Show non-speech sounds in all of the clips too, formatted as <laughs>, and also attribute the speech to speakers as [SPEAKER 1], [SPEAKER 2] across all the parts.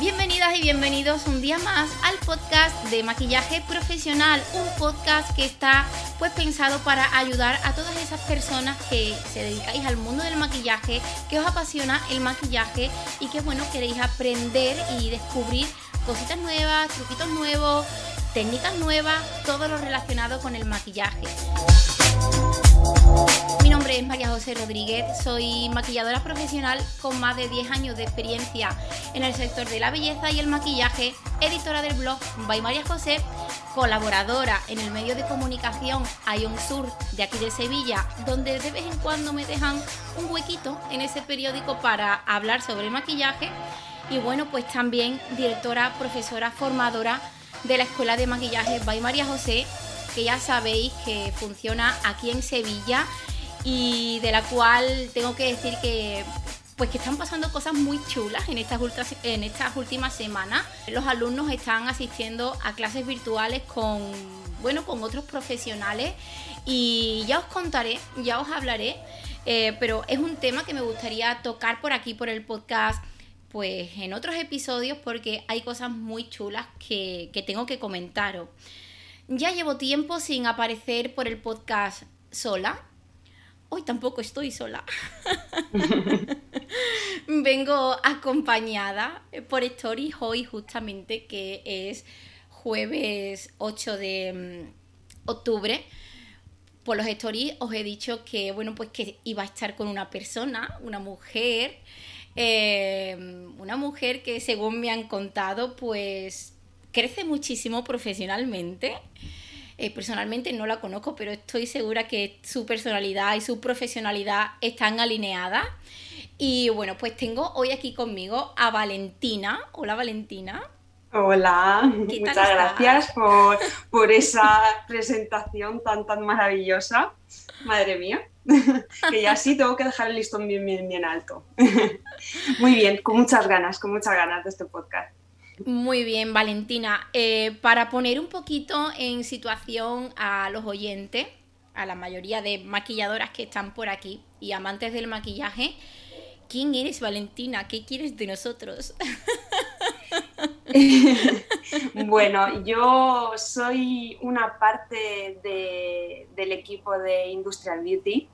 [SPEAKER 1] Bienvenidas y bienvenidos un día más al podcast de maquillaje profesional, un podcast que está pues pensado para ayudar a todas esas personas que se dedicáis al mundo del maquillaje, que os apasiona el maquillaje y que bueno, queréis aprender y descubrir cositas nuevas, truquitos nuevos, técnicas nuevas, todo lo relacionado con el maquillaje. Mi nombre es María José Rodríguez, soy maquilladora profesional con más de 10 años de experiencia en el sector de la belleza y el maquillaje, editora del blog By María José, colaboradora en el medio de comunicación Ion Sur de aquí de Sevilla, donde de vez en cuando me dejan un huequito en ese periódico para hablar sobre maquillaje y bueno, pues también directora, profesora, formadora de la Escuela de Maquillaje By María José, que ya sabéis que funciona aquí en Sevilla y de la cual tengo que decir que pues que están pasando cosas muy chulas en estas, en estas últimas semanas. Los alumnos están asistiendo a clases virtuales con, bueno, con otros profesionales y ya os contaré, ya os hablaré, eh, pero es un tema que me gustaría tocar por aquí, por el podcast pues en otros episodios porque hay cosas muy chulas que, tengo que comentaros. Ya llevo tiempo sin aparecer por el podcast sola. Hoy tampoco estoy sola. <laughs> Vengo acompañada por Stories hoy justamente que es jueves 8 de mm, octubre. Por los stories os he dicho que bueno pues que iba a estar con una persona, una mujer Em, una mujer que según me han contado, pues crece muchísimo profesionalmente. Eh, personalmente no la conozco, pero estoy segura que su personalidad y su profesionalidad están alineadas. Y bueno, pues tengo hoy aquí conmigo a Valentina. Hola Valentina.
[SPEAKER 2] Hola, muchas gracias por, por esa <laughs> presentación tan tan maravillosa. Madre mía. <laughs> que ya sí tengo que dejar el listón bien, bien, bien alto. <laughs> Muy bien, con muchas ganas, con muchas ganas de este podcast.
[SPEAKER 1] Muy bien, Valentina. Eh, para poner un poquito en situación a los oyentes, a la mayoría de maquilladoras que están por aquí y amantes del maquillaje, ¿quién eres, Valentina? ¿Qué quieres de nosotros? <laughs> <laughs>
[SPEAKER 2] bueno, yo soy una parte del equipo de Industrial Beauty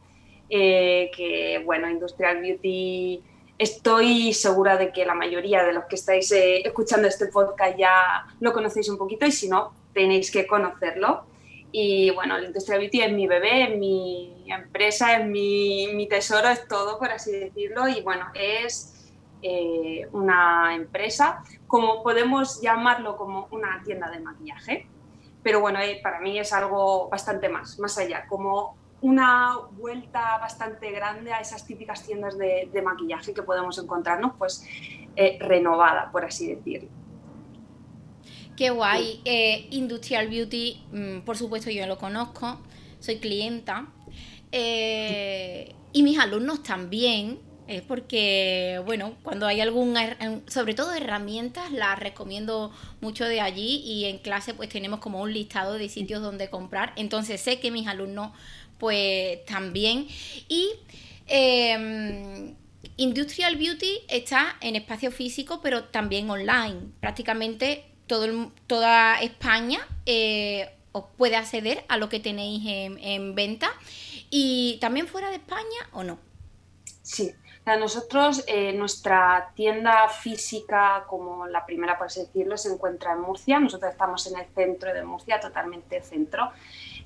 [SPEAKER 2] eh, que bueno, Industrial Beauty estoy segura de que la mayoría de los que estáis eh, escuchando este podcast ya lo conocéis un poquito y si no, tenéis que conocerlo. Y bueno, Industrial Beauty es mi bebé, es mi empresa, es mi, mi tesoro, es todo, por así decirlo. Y bueno, es eh, una empresa, como podemos llamarlo como una tienda de maquillaje. Pero bueno, para mí es algo bastante más, más allá, como una vuelta bastante grande a esas típicas tiendas de, maquillaje que podemos encontrarnos, pues eh, renovada, por así decirlo.
[SPEAKER 1] Qué guay. Eh, Industrial Beauty, mm, por supuesto yo lo conozco, soy clienta. Eh, y mis alumnos también, es porque, bueno, cuando hay algún, sobre todo herramientas, las recomiendo mucho de allí y en clase pues tenemos como un listado de sitios donde comprar. Entonces sé que mis alumnos pues también. Y em, Industrial Beauty está en espacio físico, pero también online. Prácticamente todo toda España eh, os puede acceder a lo que tenéis en, venta. ¿Y también fuera de España o no?
[SPEAKER 2] Sí, nosotros, eh, nuestra tienda física, como la primera por así decirlo, se encuentra en Murcia. Nosotros estamos en el centro de Murcia, totalmente centro.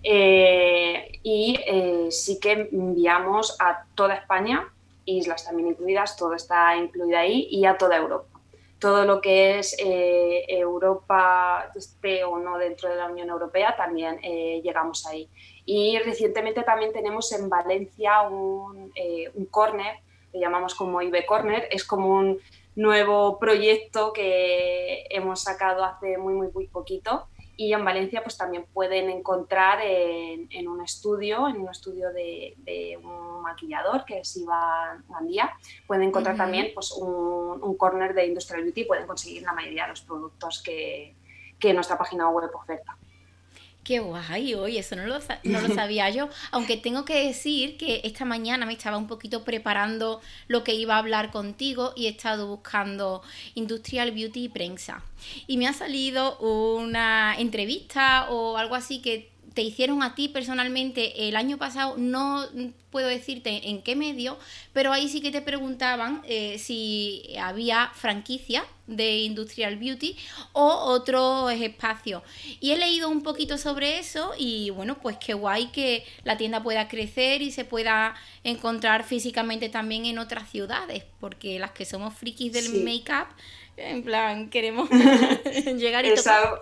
[SPEAKER 2] Eh, y eh, sí que enviamos a toda España, islas también incluidas, todo está incluido ahí, y a toda Europa. Todo lo que es Europa, esté o no dentro de la Unión Europea, también llegamos ahí. Y recientemente también tenemos en Valencia un, un corner, que llamamos como IB Corner, es como un nuevo proyecto que hemos sacado hace muy, muy, muy poquito. Y en Valencia pues también pueden encontrar en, un estudio, en un estudio de, un maquillador que es Iván Gandía, pueden encontrar también pues un, un, corner de Industrial Beauty, pueden conseguir la mayoría de los productos que, que nuestra página web oferta.
[SPEAKER 1] Qué guay, oye, eso no lo, no lo <laughs> sabía yo. Aunque tengo que decir que esta mañana me estaba un poquito preparando lo que iba a hablar contigo y he estado buscando Industrial Beauty y prensa. Y me ha salido una entrevista o algo así que te hicieron a ti personalmente el año pasado, no puedo decirte en qué medio, pero ahí sí que te preguntaban eh, si había franquicia de Industrial Beauty o otros espacios. Y he leído un poquito sobre eso y bueno, pues qué guay que la tienda pueda crecer y se pueda encontrar físicamente también en otras ciudades, porque las que somos frikis del make-up, en plan, queremos <laughs> llegar y tocar.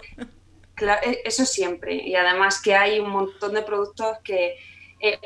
[SPEAKER 2] E, eso siempre. Y además que hay un montón de productos que eh,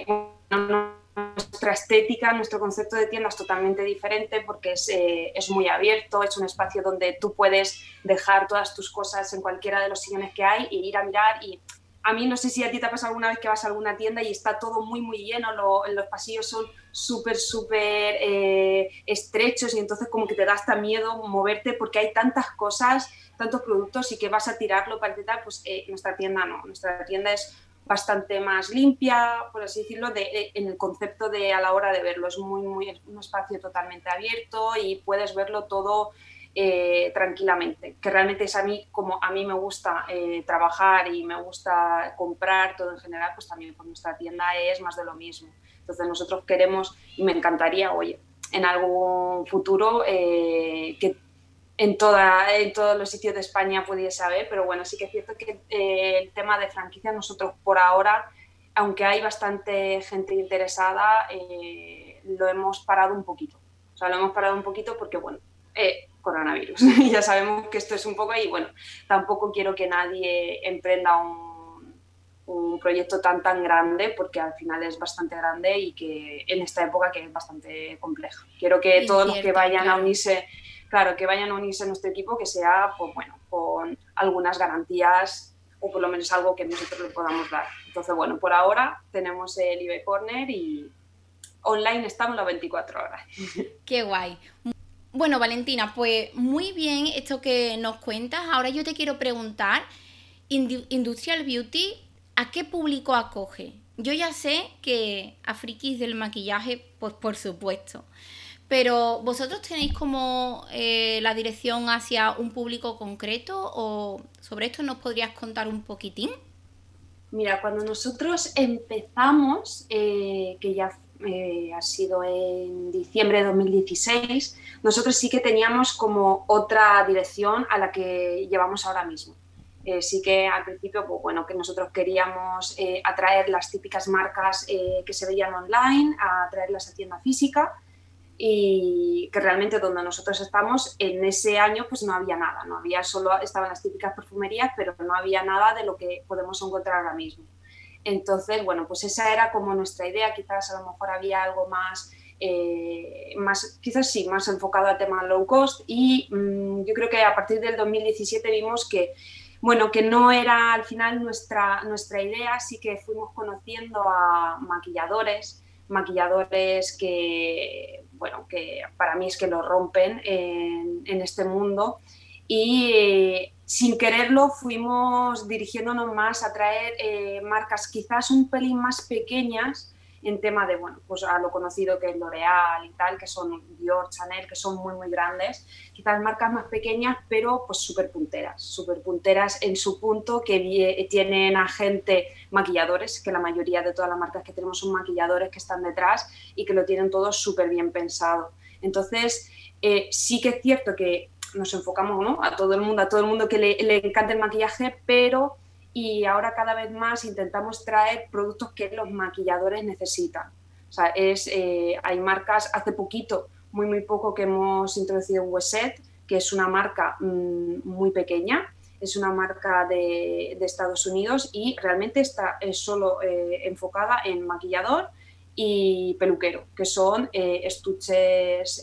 [SPEAKER 2] nuestra estética, nuestro concepto de tienda es totalmente diferente porque es, eh, es, muy abierto, es un espacio donde tú puedes dejar todas tus cosas en cualquiera de los sillones que hay e ir a mirar y a mí no sé si a ti te ha pasado alguna vez que vas a alguna tienda y está todo muy, muy lleno, los pasillos son súper, súper eh, estrechos y entonces como que te da hasta miedo moverte porque hay tantas cosas, tantos productos y que vas a tirarlo para tal, pues eh, nuestra tienda no, nuestra tienda es bastante más limpia, por así decirlo, de, en el concepto de a la hora de verlo. Es muy, muy, un espacio totalmente abierto y puedes verlo todo eh, tranquilamente, que realmente es a mí como a mí me gusta eh, trabajar y me gusta comprar todo en general, pues también por nuestra tienda es más de lo mismo. Entonces nosotros queremos y me encantaría, oye, en algún futuro eh, que en, toda, en todos los sitios de España pudiese haber, pero bueno, sí que es cierto que el tema de franquicia nosotros por ahora, aunque hay bastante gente interesada, lo hemos parado un poquito. O sea, lo hemos parado un poquito porque, bueno, coronavirus. y <laughs> ya sabemos que esto es un poco ahí, bueno, tampoco quiero que nadie emprenda un, un, proyecto tan tan grande porque al final es bastante grande y que en esta época que es bastante compleja. Quiero que todos los que vayan a unirse, claro, que vayan a unirse a nuestro equipo, que sea, pues bueno, con algunas garantías o por lo menos algo que nosotros le podamos dar. Entonces, bueno, por ahora tenemos el eBay Corner y online estamos las 24 horas.
[SPEAKER 1] Qué guay. Bueno, Valentina, pues muy bien esto que nos cuentas. Ahora yo te quiero preguntar, Industrial Beauty, ¿a qué público acoge? Yo ya sé que a frikis del maquillaje, pues por supuesto. Pero ¿vosotros tenéis como eh, la dirección hacia un público concreto o sobre esto nos podrías contar un poquitín?
[SPEAKER 2] Mira, cuando nosotros empezamos, eh, que ya eh, ha sido en diciembre de 2016, nosotros sí que teníamos como otra dirección a la que llevamos ahora mismo. Eh, sí que al principio, pues, bueno, que nosotros queríamos eh, atraer las típicas marcas que se veían online, a atraerlas a tienda física y que realmente donde nosotros estamos en ese año pues no había nada, no había solo estaban las típicas perfumerías, pero no había nada de lo que podemos encontrar ahora mismo. Entonces, bueno, pues esa era como nuestra idea, quizás a lo mejor había algo más, eh, más quizás sí, más enfocado al tema low cost. Y mm, yo creo que a partir del 2017 vimos que, bueno, que no era al final nuestra, nuestra idea, así que fuimos conociendo a maquilladores, maquilladores que, bueno, que para mí es que lo rompen en, en este mundo. Y sin quererlo fuimos dirigiéndonos más a traer eh, marcas quizás un pelín más pequeñas en tema de, bueno, pues a lo conocido que es L'Oreal y tal, que son Dior, Chanel, que son muy, muy grandes, quizás marcas más pequeñas, pero pues súper punteras, súper punteras en su punto, que tienen a gente, maquilladores, que la mayoría de todas las marcas que tenemos son maquilladores que están detrás y que lo tienen todo súper bien pensado. Entonces, eh, sí que es cierto que nos enfocamos ¿no? a todo el mundo, a todo el mundo que le, le encanta el maquillaje, pero y ahora cada vez más intentamos traer productos que los maquilladores necesitan. O sea, es, eh, hay marcas, hace poquito, muy muy poco que hemos introducido Weset, que es una marca mm, muy pequeña, es una marca de, de, Estados Unidos y realmente está es solo eh, enfocada en maquillador y peluquero, que son eh, estuches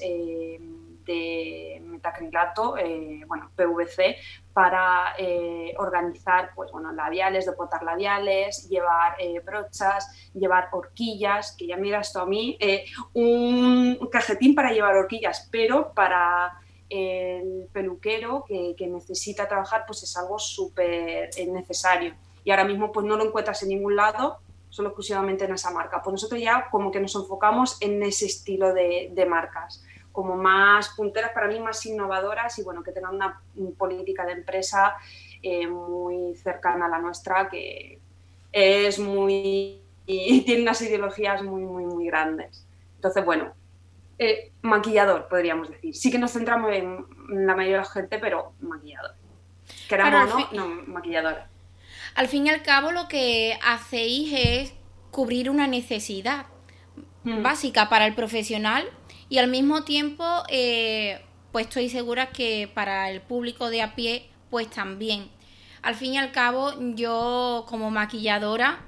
[SPEAKER 2] de metacrilato, eh, bueno, PVC, para eh, organizar pues, bueno, labiales, depotar labiales, llevar eh, brochas, llevar horquillas, que ya mira esto a mí, un cajetín para llevar horquillas, pero para el peluquero que, necesita trabajar pues es algo súper necesario y ahora mismo pues no lo encuentras en ningún lado, solo exclusivamente en esa marca. Pues nosotros ya como que nos enfocamos en ese estilo de marcas, como más punteras para mí, más innovadoras y bueno, que tengan una política de empresa eh, muy cercana a la nuestra, que es muy... y tiene unas ideologías muy, muy, muy grandes. Entonces, bueno, eh, maquillador, podríamos decir. Sí que nos centramos en la mayoría de la gente, pero maquillador. Queramos o no, no, maquilladora.
[SPEAKER 1] Al fin y al cabo, lo que hacéis es cubrir una necesidad mm. básica para el profesional y al mismo tiempo, eh, pues estoy segura que para el público de a pie, pues también. Al fin y al cabo, yo como maquilladora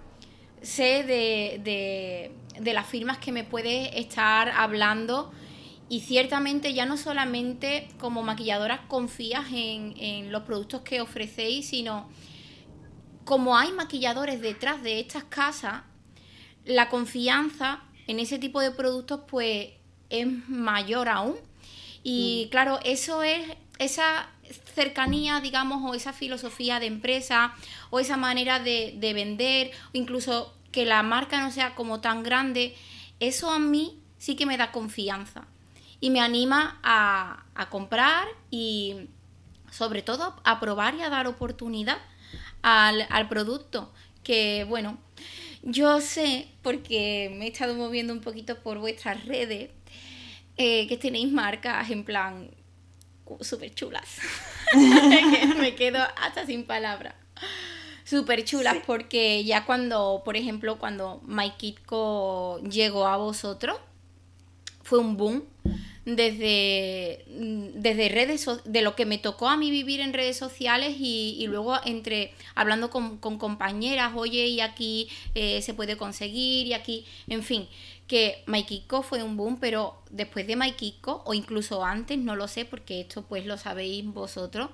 [SPEAKER 1] sé de, las firmas que me puede estar hablando y ciertamente ya no solamente como maquilladora confías en, los productos que ofrecéis, sino como hay maquilladores detrás de estas casas, la confianza en ese tipo de productos pues es mayor aún. Y mm. claro, eso es esa cercanía, digamos, o esa filosofía de empresa, o esa manera de, vender, o incluso que la marca no sea como tan grande, eso a mí sí que me da confianza y me anima a, comprar y sobre todo a probar y a dar oportunidad al, producto. Que bueno, yo sé, porque me he estado moviendo un poquito por vuestras redes, eh, que tenéis marcas en plan súper chulas. <laughs> me quedo hasta sin palabras. Súper chulas porque ya cuando, por ejemplo, cuando Maikitko llegó a vosotros, fue un boom desde, desde redes de lo que me tocó a mí vivir en redes sociales y, luego entre hablando con, compañeras, oye, y aquí eh, se puede conseguir, y aquí, en fin, que Maikiko fue un boom, pero después de Maikiko, o incluso antes, no lo sé, porque esto pues lo sabéis vosotros,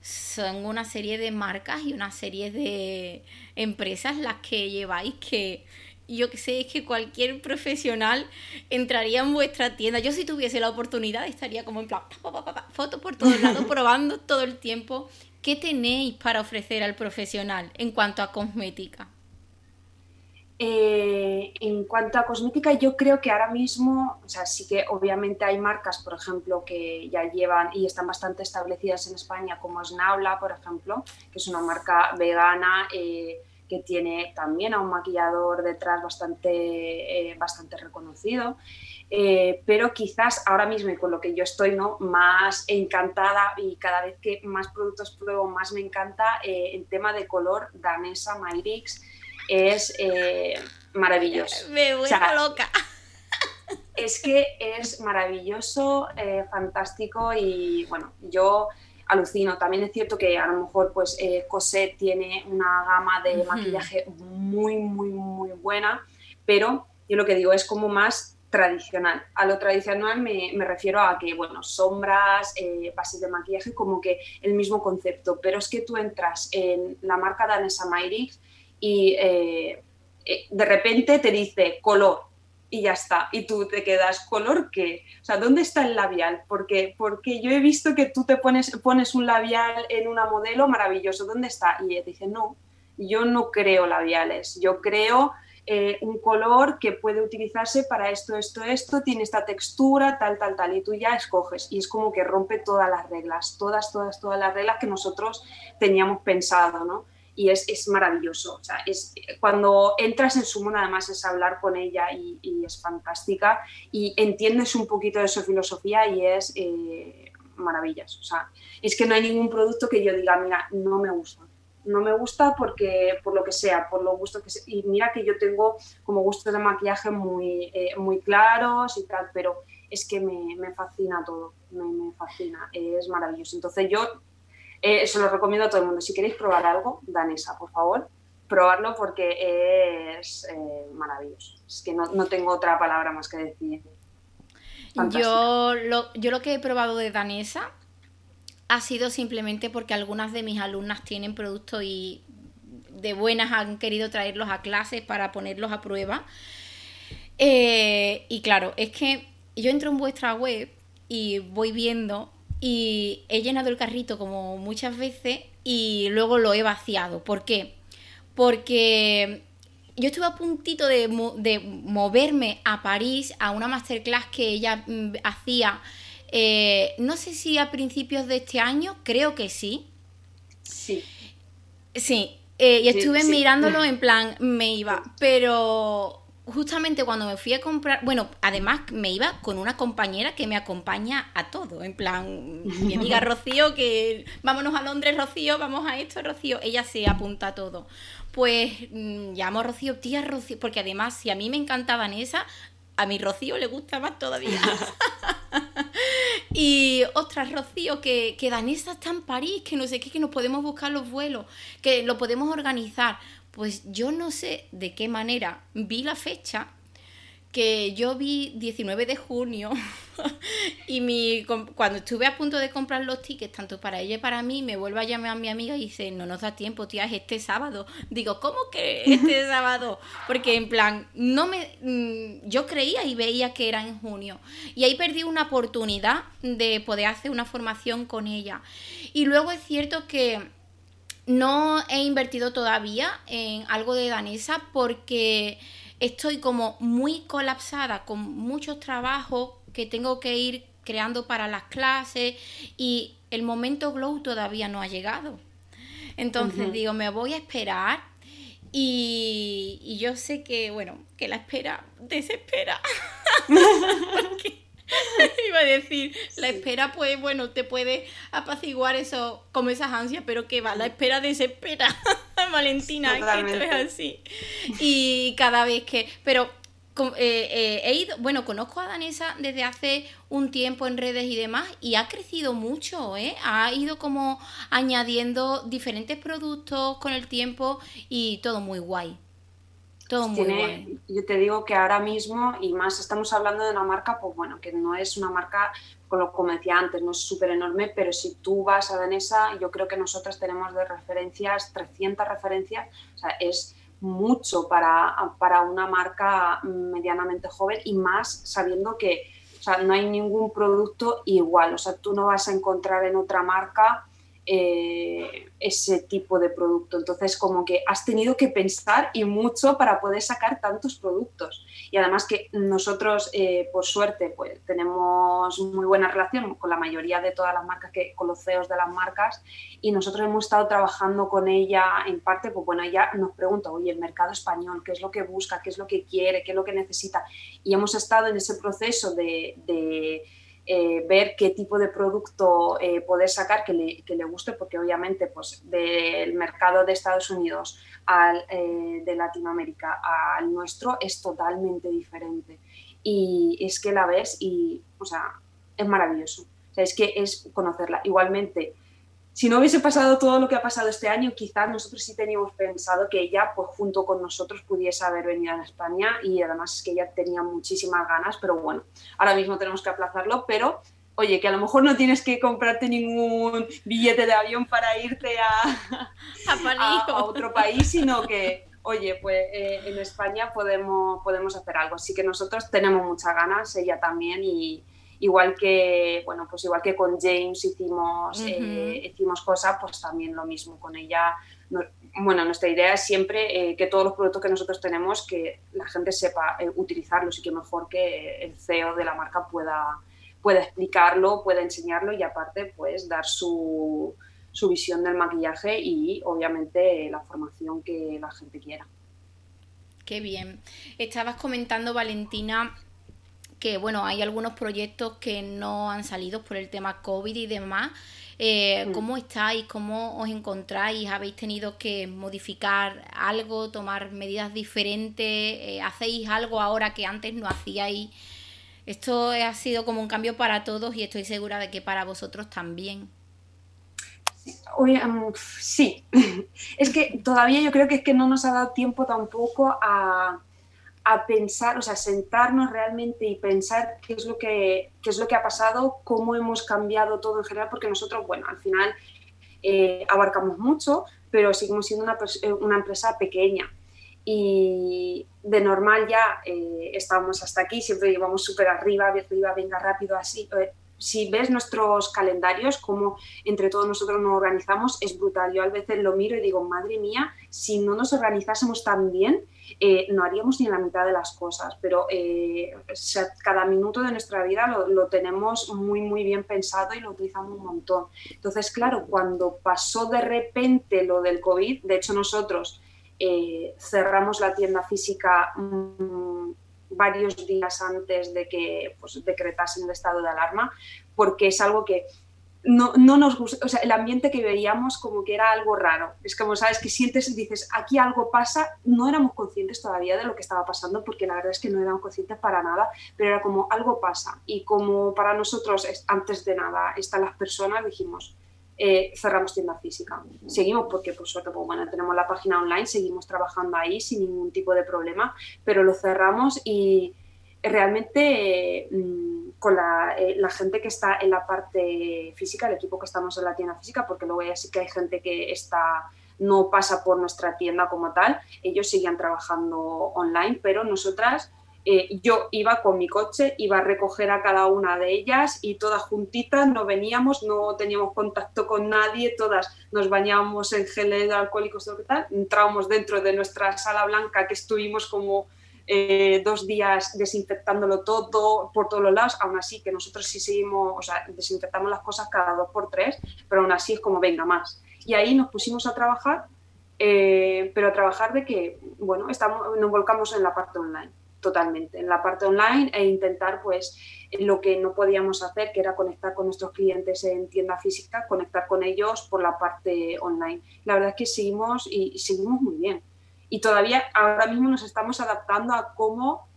[SPEAKER 1] son una serie de marcas y una serie de empresas las que lleváis que yo que sé, es que cualquier profesional entraría en vuestra tienda. Yo si tuviese la oportunidad estaría como en plan, fotos por todos lados, <laughs> probando todo el tiempo. ¿Qué tenéis para ofrecer al profesional en cuanto a cosmética?
[SPEAKER 2] Eh, en cuanto a cosmética, yo creo que ahora mismo, o sea, sí que obviamente hay marcas, por ejemplo, que ya llevan y están bastante establecidas en España, como es Naula, por ejemplo, que es una marca vegana eh, que tiene también a un maquillador detrás bastante, eh, bastante reconocido. pero quizás ahora mismo y con lo que yo estoy ¿no? más encantada y cada vez que más productos pruebo más me encanta el tema de color danesa Myrix es eh, maravilloso. <laughs>
[SPEAKER 1] Me vuelvo loca.
[SPEAKER 2] Es que es maravilloso, eh, fantástico y bueno, yo alucino. También es cierto que a lo mejor pues eh, Cosette tiene una gama de maquillaje muy, muy, muy buena, pero yo lo que digo es como más tradicional. A lo tradicional me, refiero a que, bueno, sombras, eh, bases de maquillaje, como que el mismo concepto, pero es que tú entras en la marca danesa Myrix y eh, eh, de repente te dice color y ya está. Y tú te quedas, ¿color qué? O sea, ¿dónde está el labial? Porque, porque yo he visto que tú te pones, pones un labial en una modelo maravilloso, ¿dónde está? Y te dice, no, yo no creo labiales, yo creo eh, un color que puede utilizarse para esto, esto, esto, tiene esta textura, tal, tal, tal, y tú ya escoges. Y es como que rompe todas las reglas, todas, todas, todas las reglas que nosotros teníamos pensado, ¿no? Y es, es, maravilloso. O sea, es, cuando entras en su mundo, además es hablar con ella y, es fantástica y entiendes un poquito de su filosofía y es eh, maravilloso. O sea, es que no hay ningún producto que yo diga, mira, no me gusta. No me gusta porque, por lo que sea, por lo gusto que sea. Y mira que yo tengo como gustos de maquillaje muy, eh, muy claros y tal, pero es que me, me fascina todo, me, me fascina, es maravilloso. Entonces yo eh, se lo recomiendo a todo el mundo. Si queréis probar algo, danesa, por favor, probarlo porque es eh, maravilloso. Es que no, tengo otra palabra más que decir.
[SPEAKER 1] Yo lo, yo lo que he probado de danesa ha sido simplemente porque algunas de mis alumnas tienen productos y de buenas han querido traerlos a clases para ponerlos a prueba. Eh, y claro, es que yo entro en vuestra web y voy viendo y he llenado el carrito como muchas veces y luego lo he vaciado. ¿Por qué? porque yo estuve a puntito de, moverme a París a una masterclass que ella mm, hacía, eh, no sé si a principios de este año, creo que sí.
[SPEAKER 2] Sí.
[SPEAKER 1] Sí, eh, y estuve mirándolo <laughs> en plan, me iba, pero justamente cuando me fui a comprar, bueno, además me iba con una compañera que me acompaña a todo, en plan, mi amiga <laughs> Rocío, que vámonos a Londres, Rocío, vamos a esto, Rocío, ella se apunta a todo. Pues mm, llamo a Rocío, tía Rocío, porque además si a mí me encanta Vanessa, a mi Rocío le gusta más todavía. <laughs> y ostras, Rocío, que, que Danesa está en París, que no sé qué, que nos podemos buscar los vuelos, que lo podemos organizar. Pues yo no sé de qué manera vi la fecha, que yo vi 19 de junio <laughs> y mi, cuando estuve a punto de comprar los tickets, tanto para ella y para mí, me vuelve a llamar a mi amiga y dice, no nos da tiempo, tía, es este sábado. Digo, ¿cómo que este <laughs> sábado? Porque en plan, no me, mm, yo creía y veía que era en junio. Y ahí perdí una oportunidad de poder hacer una formación con ella. Y luego es cierto que no he invertido todavía en algo de danesa porque estoy como muy colapsada con muchos trabajos que tengo que ir creando para las clases y el momento glow todavía no ha llegado. Entonces digo, me voy a esperar y, y, yo sé que, bueno, que la espera desespera. <laughs> <laughs> <laughs> Iba a decir, la espera, pues bueno, te puede apaciguar eso, como esas ansias, pero que va, la espera desespera, <laughs> Valentina, que esto es así. Y cada vez que, pero eh, eh, he ido, bueno, conozco a Danesa desde hace un tiempo en redes y demás y ha crecido mucho, ¿eh? Ha ido como añadiendo diferentes productos con el tiempo y todo muy guay.
[SPEAKER 2] Yo te digo que ahora mismo, y más estamos hablando de una marca, pues bueno, que no es una marca, como decía antes, no es súper enorme, pero si tú vas a Danesa, yo creo que nosotros tenemos de referencias, 300 referencias, o sea, es mucho para, para una marca medianamente joven y más sabiendo que o sea, no hay ningún producto igual, o sea, tú no vas a encontrar en otra marca eh, ese tipo de producto. Entonces, como que has tenido que pensar y mucho para poder sacar tantos productos. Y además que nosotros, eh, por suerte, pues tenemos muy buena relación con la mayoría de todas las marcas, que, con CEOs de las marcas, y nosotros hemos estado trabajando con ella en parte, pues bueno, ella nos pregunta, oye, el mercado español, ¿qué es lo que busca? ¿Qué es lo que quiere? ¿Qué es lo que necesita? Y hemos estado en ese proceso de eh, ver qué tipo de producto eh, poder sacar que le, que le, guste, porque obviamente pues, del mercado de Estados Unidos al eh, de Latinoamérica al nuestro es totalmente diferente. Y es que la ves y, o sea, es maravilloso. Es que es conocerla. Igualmente, si no hubiese pasado todo lo que ha pasado este año, quizás nosotros sí teníamos pensado que ella, pues junto con nosotros, pudiese haber venido a España y además es que ella tenía muchísimas ganas, pero bueno, ahora mismo tenemos que aplazarlo, pero oye, que a lo mejor no tienes que comprarte ningún billete de avión para irte a, <laughs> a, otro país, sino que, oye, pues eh, en España podemos, podemos hacer algo. Así que nosotros tenemos muchas ganas, ella también, y, igual que, bueno, pues igual que con James hicimos, eh, hicimos cosas, pues también lo mismo con ella. bueno, nuestra idea es siempre eh, que todos los productos que nosotros tenemos, que la gente sepa eh, utilizarlos y que mejor que el CEO de la marca pueda, pueda explicarlo, pueda enseñarlo y aparte pues dar su, su visión del maquillaje y obviamente la formación que la gente quiera.
[SPEAKER 1] Qué bien. Estabas comentando, Valentina, que bueno, hay algunos proyectos que no han salido por el tema COVID y demás. Eh, mm. ¿Cómo estáis? ¿Cómo os encontráis? ¿Habéis tenido que modificar algo, tomar medidas diferentes? Eh, ¿Hacéis algo ahora que antes no hacíais? Esto ha sido como un cambio para todos y estoy segura de que para vosotros también.
[SPEAKER 2] sí, <laughs> es que todavía yo creo que es que no nos ha dado tiempo tampoco a, a pensar, o sea, sentarnos realmente y pensar qué es lo que, es lo que ha pasado, cómo hemos cambiado todo en general, porque nosotros, bueno, al final eh, abarcamos mucho, pero seguimos siendo una, eh, una empresa pequeña. Y de normal ya eh, estábamos hasta aquí, siempre íbamos súper arriba, arriba, venga rápido, así, si ves nuestros calendarios, como entre todos nosotros nos organizamos, es brutal. Yo a veces lo miro y digo, madre mía, si no nos organizásemos tan bien, eh, no haríamos ni la mitad de las cosas, pero eh, cada minuto de nuestra vida lo, tenemos muy, muy bien pensado y lo utilizamos un montón. Entonces, claro, cuando pasó de repente lo del COVID, de hecho nosotros eh, cerramos la tienda física mm, varios días antes de que pues, decretasen el estado de alarma, porque es algo que no, no, nos gusta, o sea, el ambiente que veíamos como que era algo raro. Es como, ¿sabes? Que sientes y dices, aquí algo pasa, no éramos conscientes todavía de lo que estaba pasando, porque la verdad es que no éramos conscientes para nada, pero era como algo pasa. Y como para nosotros, antes de nada, están las personas, dijimos, eh, cerramos tienda física. Seguimos porque, por suerte, pues, bueno, tenemos la página online, seguimos trabajando ahí sin ningún tipo de problema, pero lo cerramos y realmente mm, con eh, la, gente que está en la parte física, el equipo que estamos en la tienda física, porque luego ya sí que hay gente que está no pasa por nuestra tienda como tal, ellos siguen trabajando online, pero nosotras eh, yo iba con mi coche, iba a recoger a cada una de ellas y todas juntitas no veníamos, no teníamos contacto con nadie, todas nos bañábamos en geles alcohólicos, tal, entrábamos dentro de nuestra sala blanca que estuvimos como eh, dos días desinfectándolo todo por todos los lados, aún así que nosotros sí seguimos, o sea, desinfectamos las cosas cada dos por tres, pero aún así es como venga más. Y ahí nos pusimos a trabajar, eh, pero a trabajar de que, bueno, estamos, nos volcamos en la parte online totalmente en la parte online e intentar pues lo que no podíamos hacer que era conectar con nuestros clientes en tienda física conectar con ellos por la parte online. La verdad es que seguimos y, seguimos muy bien. Y todavía ahora mismo nos estamos adaptando a cómo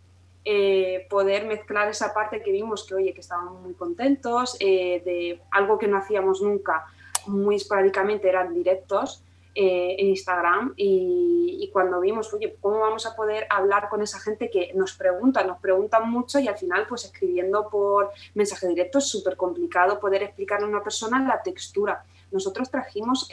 [SPEAKER 2] eh, poder mezclar esa parte que vimos que oye que estábamos muy contentos eh, de algo que no hacíamos nunca muy esporádicamente eran directos eh, en Instagram y, cuando vimos, oye, ¿cómo vamos a poder hablar con esa gente que nos pregunta, nos preguntan mucho y al final pues escribiendo por mensaje directo es súper complicado poder explicarle a una persona la textura. Nosotros trajimos,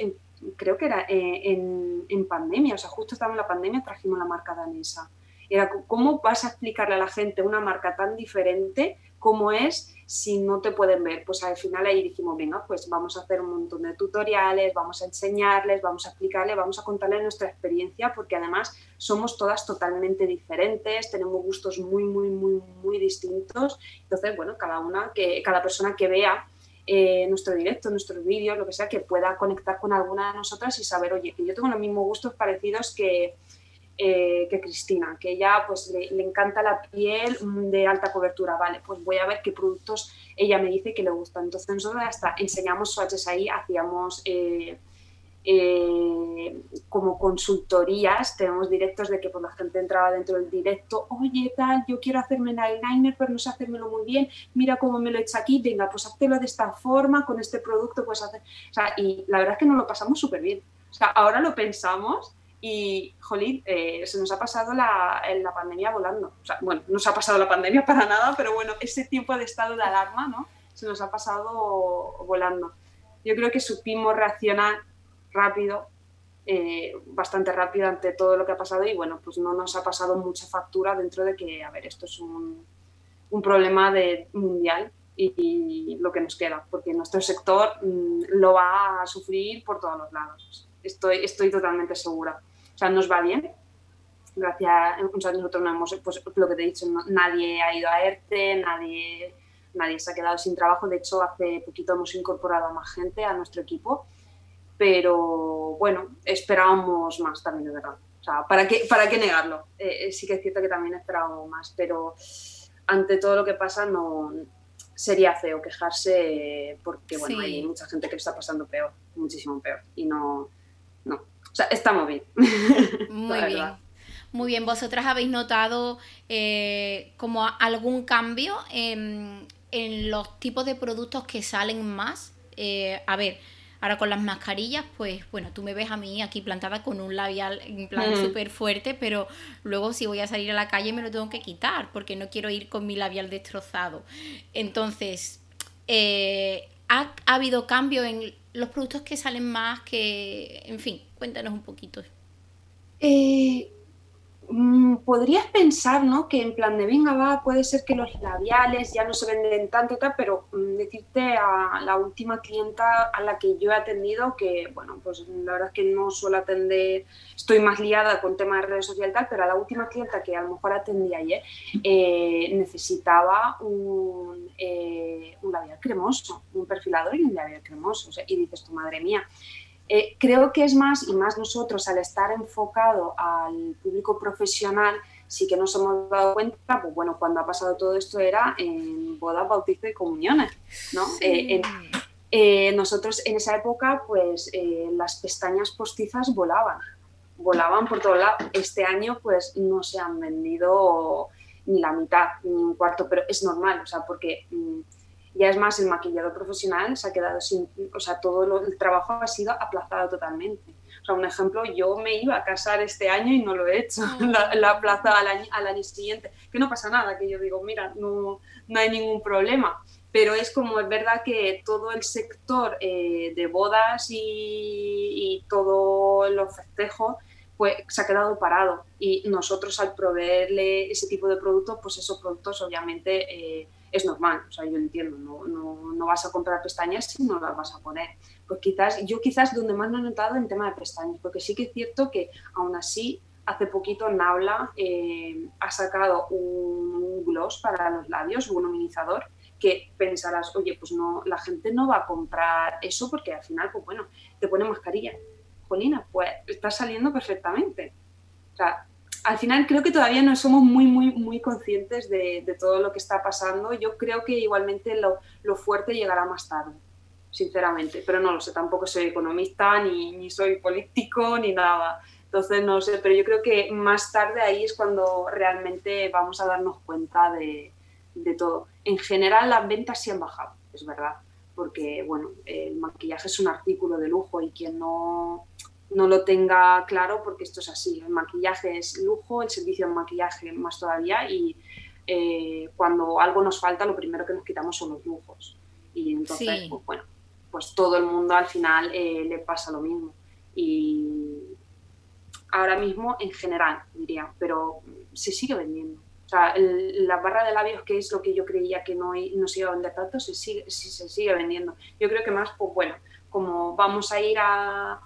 [SPEAKER 2] creo que era eh, en, en, pandemia, o sea, justo estaba en la pandemia, trajimos la marca danesa. Era, ¿cómo vas a explicarle a la gente una marca tan diferente como es si no te pueden ver. Pues al final ahí dijimos, venga, pues vamos a hacer un montón de tutoriales, vamos a enseñarles, vamos a explicarles, vamos a contarles nuestra experiencia, porque además somos todas totalmente diferentes, tenemos gustos muy, muy, muy, muy distintos. Entonces, bueno, cada una, que, cada persona que vea eh, nuestro directo, nuestros vídeos, lo que sea, que pueda conectar con alguna de nosotras y saber, oye, que yo tengo los mismos gustos parecidos que, eh, que Cristina, que ella pues le, encanta la piel de alta cobertura, vale, pues voy a ver qué productos ella me dice que le gustan. Entonces nosotros hasta enseñamos swatches ahí, hacíamos eh, eh, como consultorías, tenemos directos de que pues, la gente entraba dentro del directo, oye tal, yo quiero hacerme el eyeliner, pero no sé hacérmelo muy bien, mira cómo me lo he hecho aquí, venga, pues háztelo de esta forma, con este producto pues hacer, o sea, y la verdad es que nos lo pasamos súper bien. O sea, ahora lo pensamos y, jolín, eh, se nos ha pasado la, la pandemia volando. Bueno, no se ha pasado la pandemia para nada, pero bueno, ese tiempo de estado de alarma, ¿no? Se nos ha pasado volando. Yo creo que supimos reaccionar rápido, eh, bastante rápido ante todo lo que ha pasado y bueno, pues no nos ha pasado mucha factura dentro de que, a ver, esto es un, un problema de, mundial y, lo que nos queda, porque nuestro sector mm, lo va a sufrir por todos los lados. Estoy, estoy totalmente segura sea, nos va bien. Gracias, nosotros no hemos, pues lo que te he dicho, nadie ha ido a ERTE, nadie, nadie se ha quedado sin trabajo. De hecho, hace poquito hemos incorporado a más gente a nuestro equipo, pero bueno, esperábamos más también, de verdad. O sea, ¿para qué, para qué negarlo? Eh, eh, sí que es cierto que también esperábamos más, pero ante todo lo que pasa no sería feo quejarse porque bueno, hay mucha gente que está pasando peor, muchísimo peor, y no, no. O sea, estamos bien.
[SPEAKER 1] Muy bien. Muy bien, ¿vosotras habéis notado eh, como algún cambio en, los tipos de productos que salen más? Eh, a ver, ahora con las mascarillas, pues bueno, tú me ves a mí aquí plantada con un labial en plan súper fuerte, pero luego si voy a salir a la calle me lo tengo que quitar porque no quiero ir con mi labial destrozado. Entonces, eh, ¿ha, ¿ha habido cambio en los productos que salen más, que, en fin, cuéntanos un poquito.
[SPEAKER 2] Eh, podrías pensar, ¿no? Que en plan de venga, va, puede ser que los labiales ya no se venden tanto, tal, pero mm, decirte a la última clienta a la que yo he atendido, que bueno, pues la verdad es que no suelo atender, estoy más liada con temas de redes sociales y tal, pero a la última clienta que a lo mejor atendí ayer, eh, necesitaba un, eh, un labial cremoso, un perfilador y un labial cremoso. y dices, tu madre mía. Eh, creo que es más, y más nosotros al estar enfocado al público profesional, sí que nos hemos dado cuenta, pues bueno, cuando ha pasado todo esto era en bodas, bautizo y comuniones, ¿no? Eh, eh, nosotros en esa época, pues las pestañas postizas volaban, volaban por todo lado. Este año, pues no se han vendido ni la mitad, ni un cuarto, pero es normal, o sea, porque... Mm, ya es más, el maquillador profesional se ha quedado sin, o sea, todo el trabajo ha sido aplazado totalmente. O sea, un ejemplo, yo me iba a casar este año y no lo he hecho, <laughs> la, la aplazado al año, al año siguiente, que no pasa nada, que yo digo, mira, no, no hay ningún problema, pero es como es verdad que todo el sector eh, de bodas y, y todos los festejos pues se ha quedado parado. Y nosotros al proveerle ese tipo de productos, pues esos productos obviamente eh, es normal, o sea, yo entiendo, no, no, no, vas a comprar pestañas si no las vas a poner. Pues quizás, yo quizás donde más me he notado en tema de pestañas, porque sí que es cierto que aún así, hace poquito Nabla eh, ha sacado un gloss para los labios, un luminizador, que pensarás, oye, pues no, la gente no va a comprar eso porque al final, pues bueno, te pone mascarilla. Jolina, pues está saliendo perfectamente. O sea, al final creo que todavía no somos muy, muy, muy conscientes de, todo lo que está pasando. Yo creo que igualmente lo, fuerte llegará más tarde, sinceramente. Pero no lo sé, tampoco soy economista, ni, ni, soy político, ni nada. Entonces no sé, pero yo creo que más tarde ahí es cuando realmente vamos a darnos cuenta de, de todo. En general las ventas sí han bajado, es verdad, porque bueno, el maquillaje es un artículo de lujo y quien no no lo tenga claro porque esto es así. El maquillaje es lujo, el servicio de maquillaje más todavía y eh, cuando algo nos falta lo primero que nos quitamos son los lujos. Y entonces, pues, bueno, pues todo el mundo al final eh, le pasa lo mismo. Y ahora mismo en general, diría, pero se sigue vendiendo. O sea, la barra de labios, que es lo que yo creía que no, no se iba a vender tanto, se sigue, se sigue vendiendo. Yo creo que más, pues bueno, como vamos a ir a,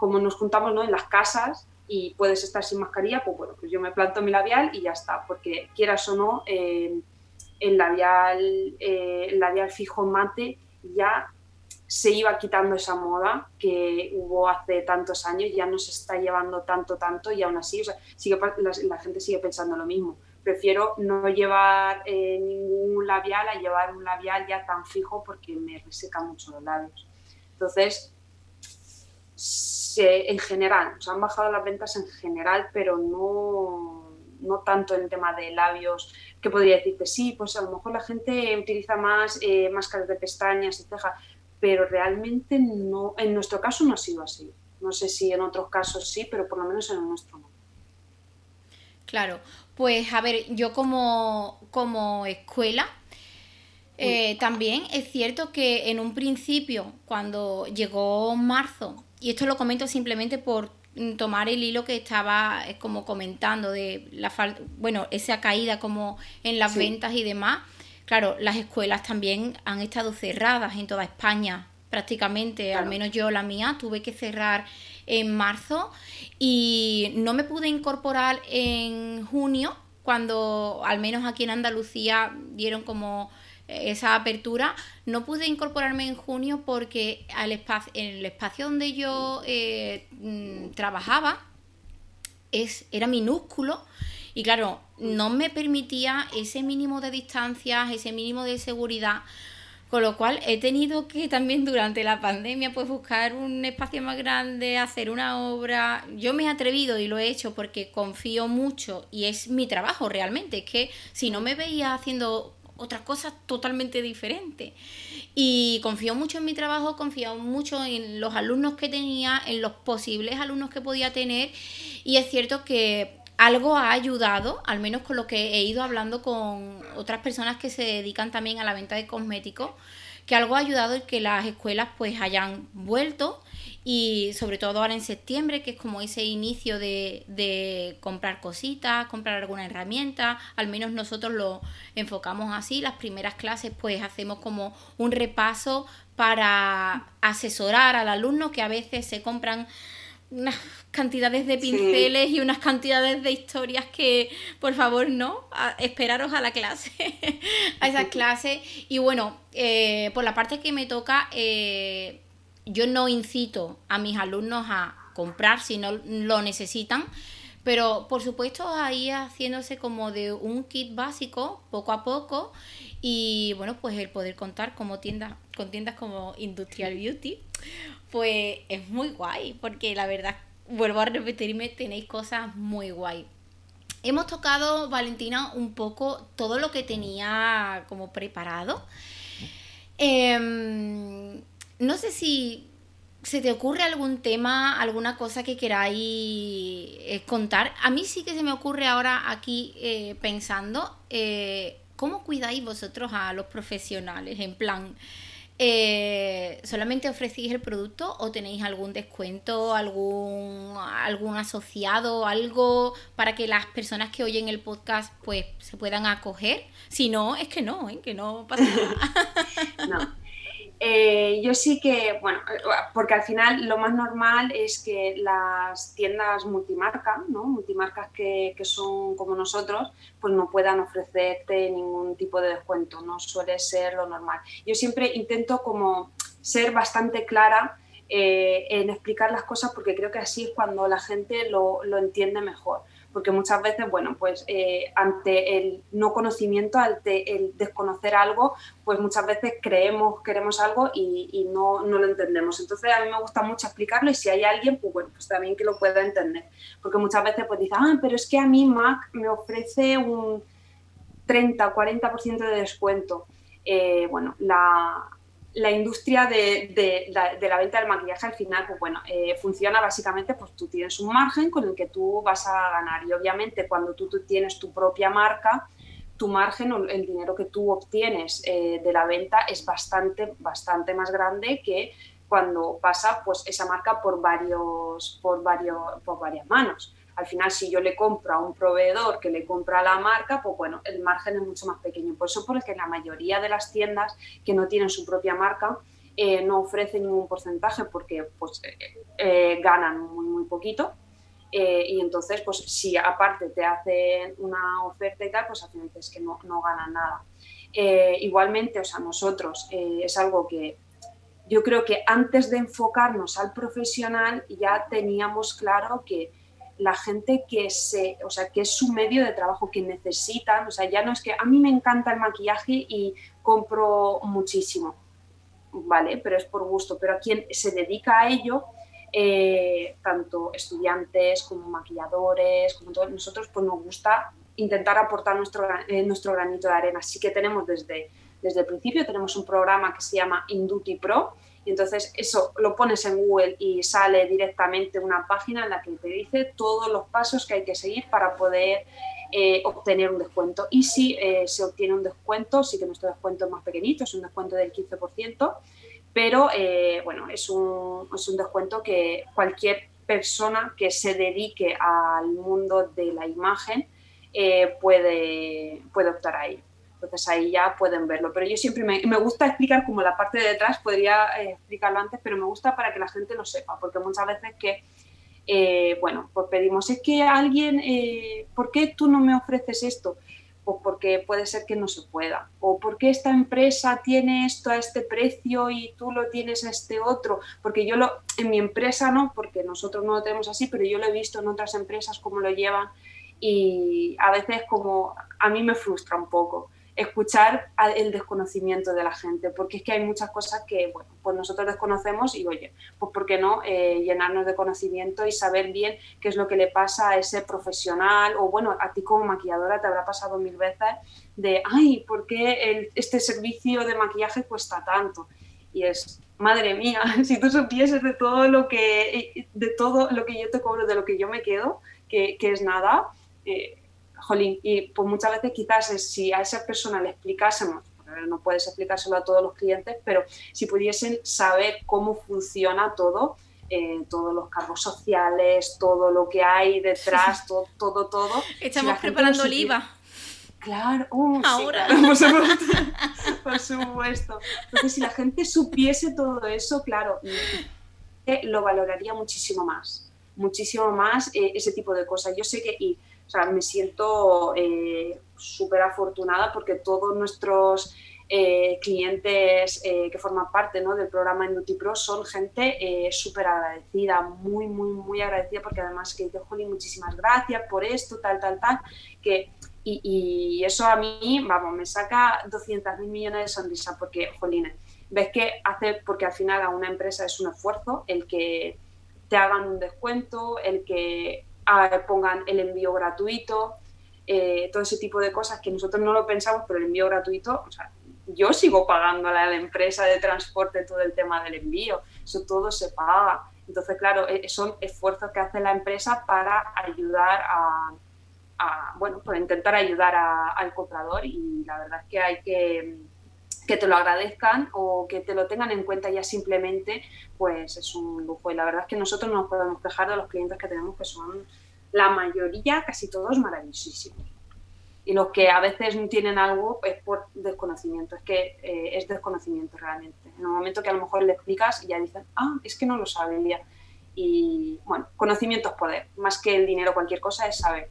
[SPEAKER 2] como nos juntamos ¿no? en las casas y puedes estar sin mascarilla, pues bueno, pues yo me planto mi labial y ya está, porque quieras o no, eh, el, labial, eh, el labial fijo mate ya se iba quitando esa moda que hubo hace tantos años, ya no se está llevando tanto, tanto y aún así, la, gente sigue pensando lo mismo. Prefiero no llevar eh, ningún labial a llevar un labial ya tan fijo porque me reseca mucho los labios. Entonces, en general, o han bajado las ventas en general, pero no, no tanto en tema de labios, que podría decirte, sí, pues a lo mejor la gente utiliza más eh, máscaras de pestañas y cejas, pero realmente no, en nuestro caso no ha sido así. No sé si en otros casos sí, pero por lo menos en el nuestro no.
[SPEAKER 1] Claro, pues a ver, yo como, como escuela, eh, también es cierto que en un principio, cuando llegó marzo, y esto lo comento simplemente por mm, tomar el hilo que estaba eh, como comentando de la falta, bueno, esa caída como en las ventas y demás. Claro, las escuelas también han estado cerradas en toda España prácticamente, al menos yo la mía, tuve que cerrar en marzo. Y no me pude incorporar en junio cuando al menos aquí en Andalucía dieron como esa apertura. No pude incorporarme en junio porque al en el espacio donde yo eh, mm, trabajaba es, era minúsculo y claro, no me permitía ese mínimo de distancias, ese mínimo de seguridad. Con lo cual he tenido que también durante la pandemia pues buscar un espacio más grande, hacer una obra. Yo me he atrevido y lo he hecho porque confío mucho y es mi trabajo realmente. Es que si no me veía haciendo otras cosas totalmente diferentes. Y confío mucho en mi trabajo, confío mucho en los alumnos que tenía, en los posibles alumnos que podía tener. Y es cierto que algo ha ayudado, al menos con lo que he ido hablando con otras personas que se dedican también a la venta de cosméticos, que algo ha ayudado en que las escuelas pues hayan vuelto y sobre todo ahora en septiembre, que es como ese inicio de, de, comprar cositas, comprar alguna herramienta, al menos nosotros lo enfocamos así, las primeras clases pues hacemos como un repaso para asesorar al alumno que a veces se compran unas cantidades de pinceles y unas cantidades de historias que, por favor, no, esperaros a la clase, <laughs> a esas <laughs> clases. Y bueno, eh, por la parte que me toca, eh, yo no incito a mis alumnos a comprar si no lo necesitan, pero por supuesto ahí haciéndose como de un kit básico, poco a poco, y bueno, pues el poder contar como tiendas, con tiendas como Industrial Beauty pues es muy guay, porque la verdad, vuelvo a repetirme, tenéis cosas muy guay. Hemos tocado, Valentina, un poco todo lo que tenía como preparado. Em, no sé si se te ocurre algún tema, alguna cosa que queráis eh, contar. A mí sí que se me ocurre ahora aquí eh, pensando, eh, ¿cómo cuidáis vosotros a los profesionales? En plan, ¿solamente ofrecéis el producto o tenéis algún descuento, algún, algún asociado, algo para que las personas que oyen el podcast pues se puedan acoger? Si no, es que no, que no pasa nada. <laughs>
[SPEAKER 2] no. Eh, yo sí que, bueno, porque al final lo más normal es que las tiendas multimarca, ¿no? multimarcas que, que, son como nosotros, pues no puedan ofrecerte ningún tipo de descuento, no suele ser lo normal. Yo siempre intento como ser bastante clara eh, en explicar las cosas porque creo que así es cuando la gente lo, lo entiende mejor porque muchas veces, bueno, pues eh, ante el no conocimiento, ante el desconocer algo, pues muchas veces creemos, queremos algo y, no, no, lo entendemos. Entonces a mí me gusta mucho explicarlo y si hay alguien, pues bueno, pues también que lo pueda entender. Porque muchas veces pues dice, ah, pero es que a mí Mac me ofrece un 30 40% de descuento. Eh, bueno, la, la industria de, la, venta del maquillaje al final, pues bueno, eh, funciona básicamente, pues tú tienes un margen con el que tú vas a ganar y obviamente cuando tú, tienes tu propia marca, tu margen o el dinero que tú obtienes eh, de la venta es bastante, bastante más grande que cuando pasa pues esa marca por, varios, por, varios, por varias manos. Al final, si yo le compro a un proveedor que le compra a la marca, pues bueno, el margen es mucho más pequeño. Por eso, porque la mayoría de las tiendas que no tienen su propia marca eh, no ofrecen ningún porcentaje porque pues, eh, eh, ganan muy, muy poquito. y entonces, pues si aparte te hacen una oferta y tal, pues al final es que no, no ganan nada. igualmente, o sea, nosotros es algo que yo creo que antes de enfocarnos al profesional ya teníamos claro que la gente que se, o sea, que es su medio de trabajo, que necesitan, o sea, ya no es que a mí me encanta el maquillaje y compro muchísimo, vale, pero es por gusto, pero a quien se dedica a ello, eh, tanto estudiantes como maquilladores, como todos nosotros, pues nos gusta intentar aportar nuestro, eh, nuestro granito de arena. Así que tenemos desde, desde el principio, tenemos un programa que se llama Induty Pro, entonces eso lo pones en Google y sale directamente una página en la que te dice todos los pasos que hay que seguir para poder eh, obtener un descuento. Y si eh, se obtiene un descuento, sí que nuestro descuento es más pequeñito, es un descuento del 15%, pero eh, bueno, es un, es un descuento que cualquier persona que se dedique al mundo de la imagen puede, puede optar a. Entonces ahí ya pueden verlo. Pero yo siempre me, me gusta explicar como la parte de detrás, podría eh, explicarlo antes, pero me gusta para que la gente lo sepa, porque muchas veces que, eh, bueno, pues pedimos, es que alguien, eh, ¿por qué tú no me ofreces esto? Pues porque puede ser que no se pueda. O porque esta empresa tiene esto a este precio y tú lo tienes a este otro. Porque yo lo, en mi empresa no, porque nosotros no lo tenemos así, pero yo lo he visto en otras empresas cómo lo llevan y a veces como a mí me frustra un poco escuchar el desconocimiento de la gente, porque es que hay muchas cosas que, bueno, pues nosotros desconocemos y, oye, pues ¿por qué no eh, llenarnos de conocimiento y saber bien qué es lo que le pasa a ese profesional? O, bueno, a ti como maquilladora te habrá pasado mil veces de, ay, ¿por qué este servicio de maquillaje cuesta tanto? Y es, madre mía, <laughs> si tú supieses de todo lo que, de todo lo que yo te cobro, de lo que yo me quedo, que, que es nada, eh, y pues muchas veces quizás si a esa persona le explicásemos, no puedes explicárselo a todos los clientes, pero si pudiesen saber cómo funciona todo, eh, todos los cargos sociales, todo lo que hay detrás, <laughs> todo, todo, todo.
[SPEAKER 1] Estamos preparando el IVA.
[SPEAKER 2] Claro, uh,
[SPEAKER 1] ahora. <laughs>
[SPEAKER 2] por, supuesto, Entonces, si la gente supiese todo eso, claro, lo valoraría muchísimo más, muchísimo más eh, ese tipo de cosas. Yo sé que, y, o sea, me siento súper afortunada porque todos nuestros eh, clientes eh, que forman parte ¿no? del programa Pro son gente eh, súper agradecida, muy, muy, muy agradecida porque además que dice, Jolín, muchísimas gracias por esto, tal, tal, tal, que, y, eso a mí, vamos, me saca 200 mil millones de sonrisas porque, Jolín, ves que hace, porque al final a una empresa es un esfuerzo el que te hagan un descuento, el que pongan el envío gratuito, todo ese tipo de cosas que nosotros no lo pensamos, pero el envío gratuito, yo sigo pagando a la empresa de transporte todo el tema del envío, eso todo se paga. Entonces, claro, e, son esfuerzos que hace la empresa para ayudar a, bueno, pues intentar ayudar al comprador y la verdad es que hay que que te lo agradezcan o que te lo tengan en cuenta ya simplemente, pues es un lujo. Y la verdad es que nosotros no nos podemos quejar de los clientes que tenemos, que son la mayoría, casi todos maravillosísimos y los que a veces tienen algo es por desconocimiento, es que eh, es desconocimiento realmente. En un momento que a lo mejor le explicas y ya dicen, ah, es que no lo sabía. Y bueno, conocimiento es poder, más que el dinero, cualquier cosa es saber.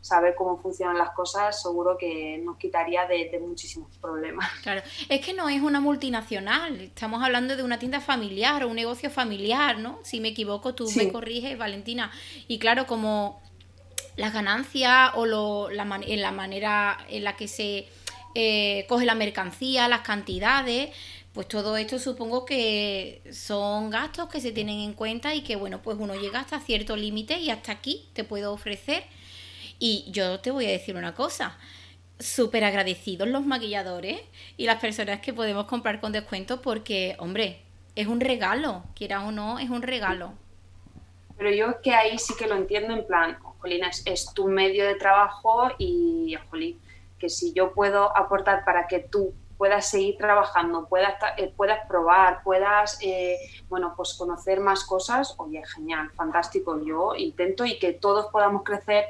[SPEAKER 2] Saber cómo funcionan las cosas seguro que nos quitaría de, muchísimos problemas. <laughs>
[SPEAKER 1] Claro, es que no es una multinacional, estamos hablando de una tienda familiar o un negocio familiar, ¿no? Si me equivoco, tú me corriges, Valentina. Y claro, como las ganancias o lo, la, en la manera en la que se eh, coge la mercancía, las cantidades, pues todo esto supongo que son gastos que se tienen en cuenta y que bueno, pues uno llega hasta cierto límite y hasta aquí te puedo ofrecer. Y yo te voy a decir una cosa, súper agradecidos los maquilladores y las personas que podemos comprar con descuento porque, hombre, es un regalo, quiera o no, es un regalo.
[SPEAKER 2] Pero yo que ahí sí que lo entiendo en plan, Jolín, es, tu medio de trabajo y, Jolín, que si yo puedo aportar para que tú puedas seguir trabajando, puedas, eh, puedas probar, puedas, eh, bueno, pues conocer más cosas, oye, genial, fantástico, yo intento y que todos podamos crecer.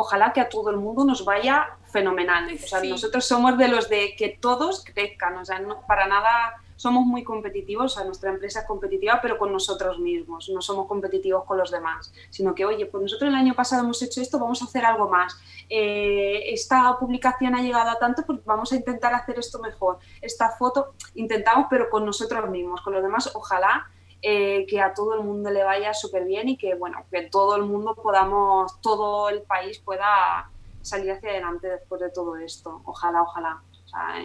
[SPEAKER 2] Ojalá que a todo el mundo nos vaya fenomenal. O sea, nosotros somos de los de que todos crezcan, o sea, no, para nada somos muy competitivos, o sea, nuestra empresa es competitiva, pero con nosotros mismos, no somos competitivos con los demás, sino que, oye, pues nosotros el año pasado hemos hecho esto, vamos a hacer algo más. Eh, esta publicación ha llegado a tanto, pues vamos a intentar hacer esto mejor. Esta foto, intentamos, pero con nosotros mismos, con los demás, ojalá. Eh, que a todo el mundo le vaya súper bien y que bueno que todo el mundo podamos todo el país pueda salir hacia adelante después de todo esto ojalá ojalá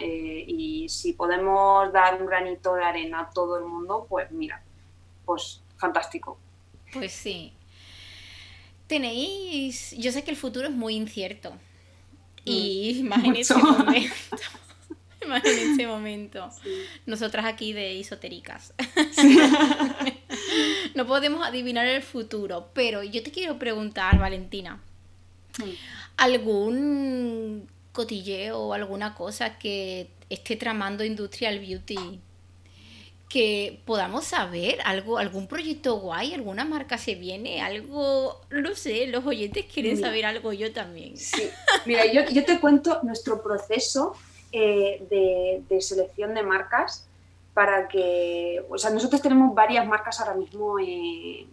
[SPEAKER 2] eh, y si podemos dar un granito de arena a todo el mundo, pues mira, pues fantástico.
[SPEAKER 1] Pues sí. Tenéis, yo sé que el futuro es muy incierto. Y mm, más <laughs> en ese <laughs> momento. Nosotras aquí de esotéricas. <laughs> no podemos adivinar el futuro, pero yo te quiero preguntar, Valentina. ¿algún cotilleo o alguna cosa que esté tramando Industrial Beauty que podamos saber algo, algún proyecto guay, alguna marca se viene, algo, no sé, los oyentes quieren saber algo yo también.
[SPEAKER 2] Sí, mira, yo, yo te cuento nuestro proceso eh, de, selección de marcas para que, o sea, nosotros tenemos varias marcas ahora mismo en,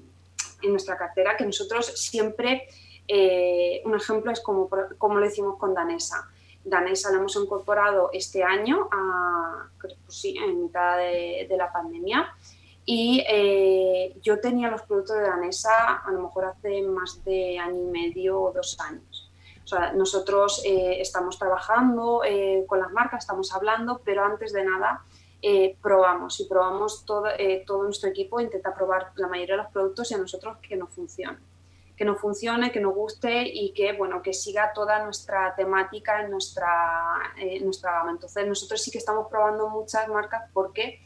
[SPEAKER 2] en nuestra cartera que nosotros siempre, eh, un ejemplo es como, como lo hicimos con Danesa. Danesa la hemos incorporado este año, a, pues sí, en mitad de, la pandemia. Y eh, yo tenía los productos de Danesa a lo mejor hace más de año y medio o dos años. Nosotros eh, estamos trabajando eh, con las marcas, estamos hablando, pero antes de nada probamos y probamos todo, todo nuestro equipo, intenta probar la mayoría de los productos y a nosotros que no funcionan que nos funcione, que nos guste y que, bueno, que siga toda nuestra temática en nuestra, eh, nuestra gama. Entonces, nosotros sí que estamos probando muchas marcas porque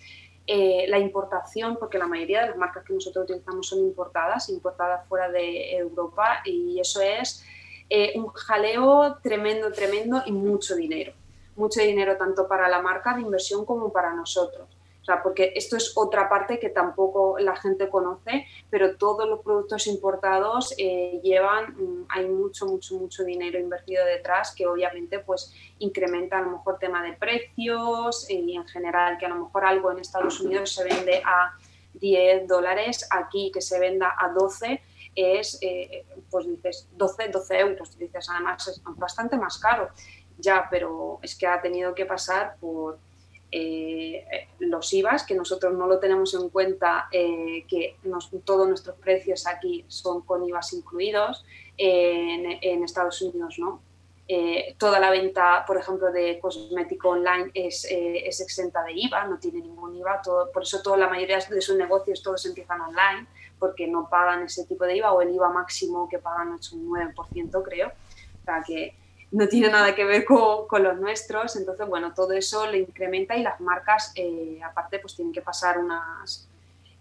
[SPEAKER 2] eh, la importación, porque la mayoría de las marcas que nosotros utilizamos son importadas, importadas fuera de Europa y eso es eh, un jaleo tremendo, tremendo y mucho dinero. mucho dinero tanto para la marca de inversión como para nosotros. O sea, porque esto es otra parte que tampoco la gente conoce, pero todos los productos importados eh, llevan, mm, hay mucho, mucho, mucho dinero invertido detrás que obviamente pues incrementa a lo mejor tema de precios y en general que a lo mejor algo en Estados Unidos se vende a 10 dólares, aquí que se venda a 12 es, eh, pues dices, 12, 12 euros, dices, además es bastante más caro, ya, pero es que ha tenido que pasar por eh, los IVAs, que nosotros no lo tenemos en cuenta, eh, que todos nuestros precios aquí son con IVAs incluidos, en, Estados Unidos no. toda la venta, por ejemplo, de cosmético online es, es, exenta de IVA, no tiene ningún IVA, todo, por eso toda la mayoría de sus negocios todos empiezan online porque no pagan ese tipo de IVA o el IVA máximo que pagan es un 9%, creo. O sea que no tiene nada que ver con, con, los nuestros. Entonces, bueno, todo eso le incrementa y las marcas, eh, aparte, pues tienen que pasar unas,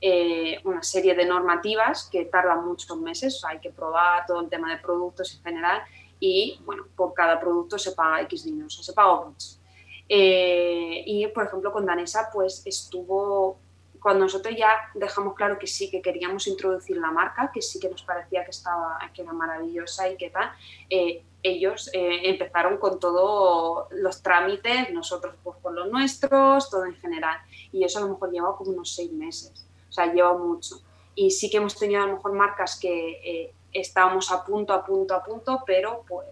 [SPEAKER 2] eh, una serie de normativas que tardan muchos meses. Hay que probar todo el tema de productos en general y, bueno, por cada producto se paga X dinero, o sea, se paga mucho. Eh, y, por ejemplo, con Danesa, pues estuvo cuando nosotros ya dejamos claro que sí, que queríamos introducir la marca, que sí que nos parecía que, estaba, que era maravillosa y que tal, eh, ellos eh, empezaron con todos los trámites, nosotros pues con los nuestros, todo en general. Y eso a lo mejor lleva como unos seis meses, o sea, lleva mucho. Y sí que hemos tenido a lo mejor marcas que eh, estábamos a punto, a punto, a punto, pero pues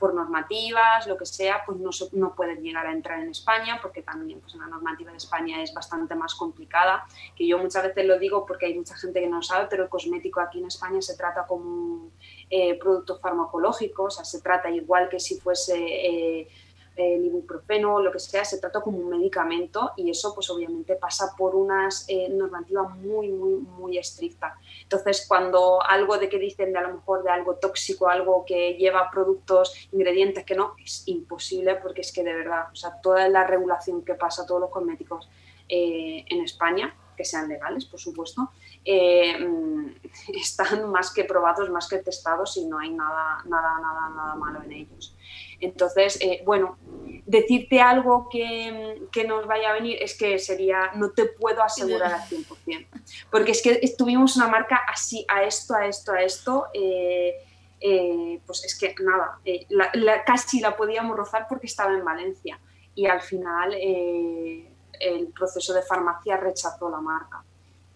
[SPEAKER 2] por normativas, lo que sea, pues no, no pueden llegar a entrar en España porque también pues, la normativa de España es bastante más complicada, que yo muchas veces lo digo porque hay mucha gente que no sabe, pero el cosmético aquí en España se trata como un eh, producto farmacológico, o sea, se trata igual que si fuese... Eh, el ibuprofeno o lo que sea, se trata como un medicamento y eso pues obviamente pasa por unas eh, normativas muy, muy, muy estrictas. Entonces, cuando algo de que dicen de a lo mejor de algo tóxico, algo que lleva productos, ingredientes que no, es imposible porque es que de verdad, o sea, toda la regulación que pasa a todos los cosméticos eh, en España, que sean legales, por supuesto, eh, <laughs> están más que probados, más que testados y no hay nada, nada, nada, nada malo en ellos. Entonces, eh, bueno, decirte algo que, nos vaya a venir es que sería, no te puedo asegurar al 100%, porque es que tuvimos una marca así, a esto, a esto, a esto, eh, eh, pues es que nada, casi la podíamos rozar porque estaba en Valencia. Y al final el proceso de farmacia rechazó la marca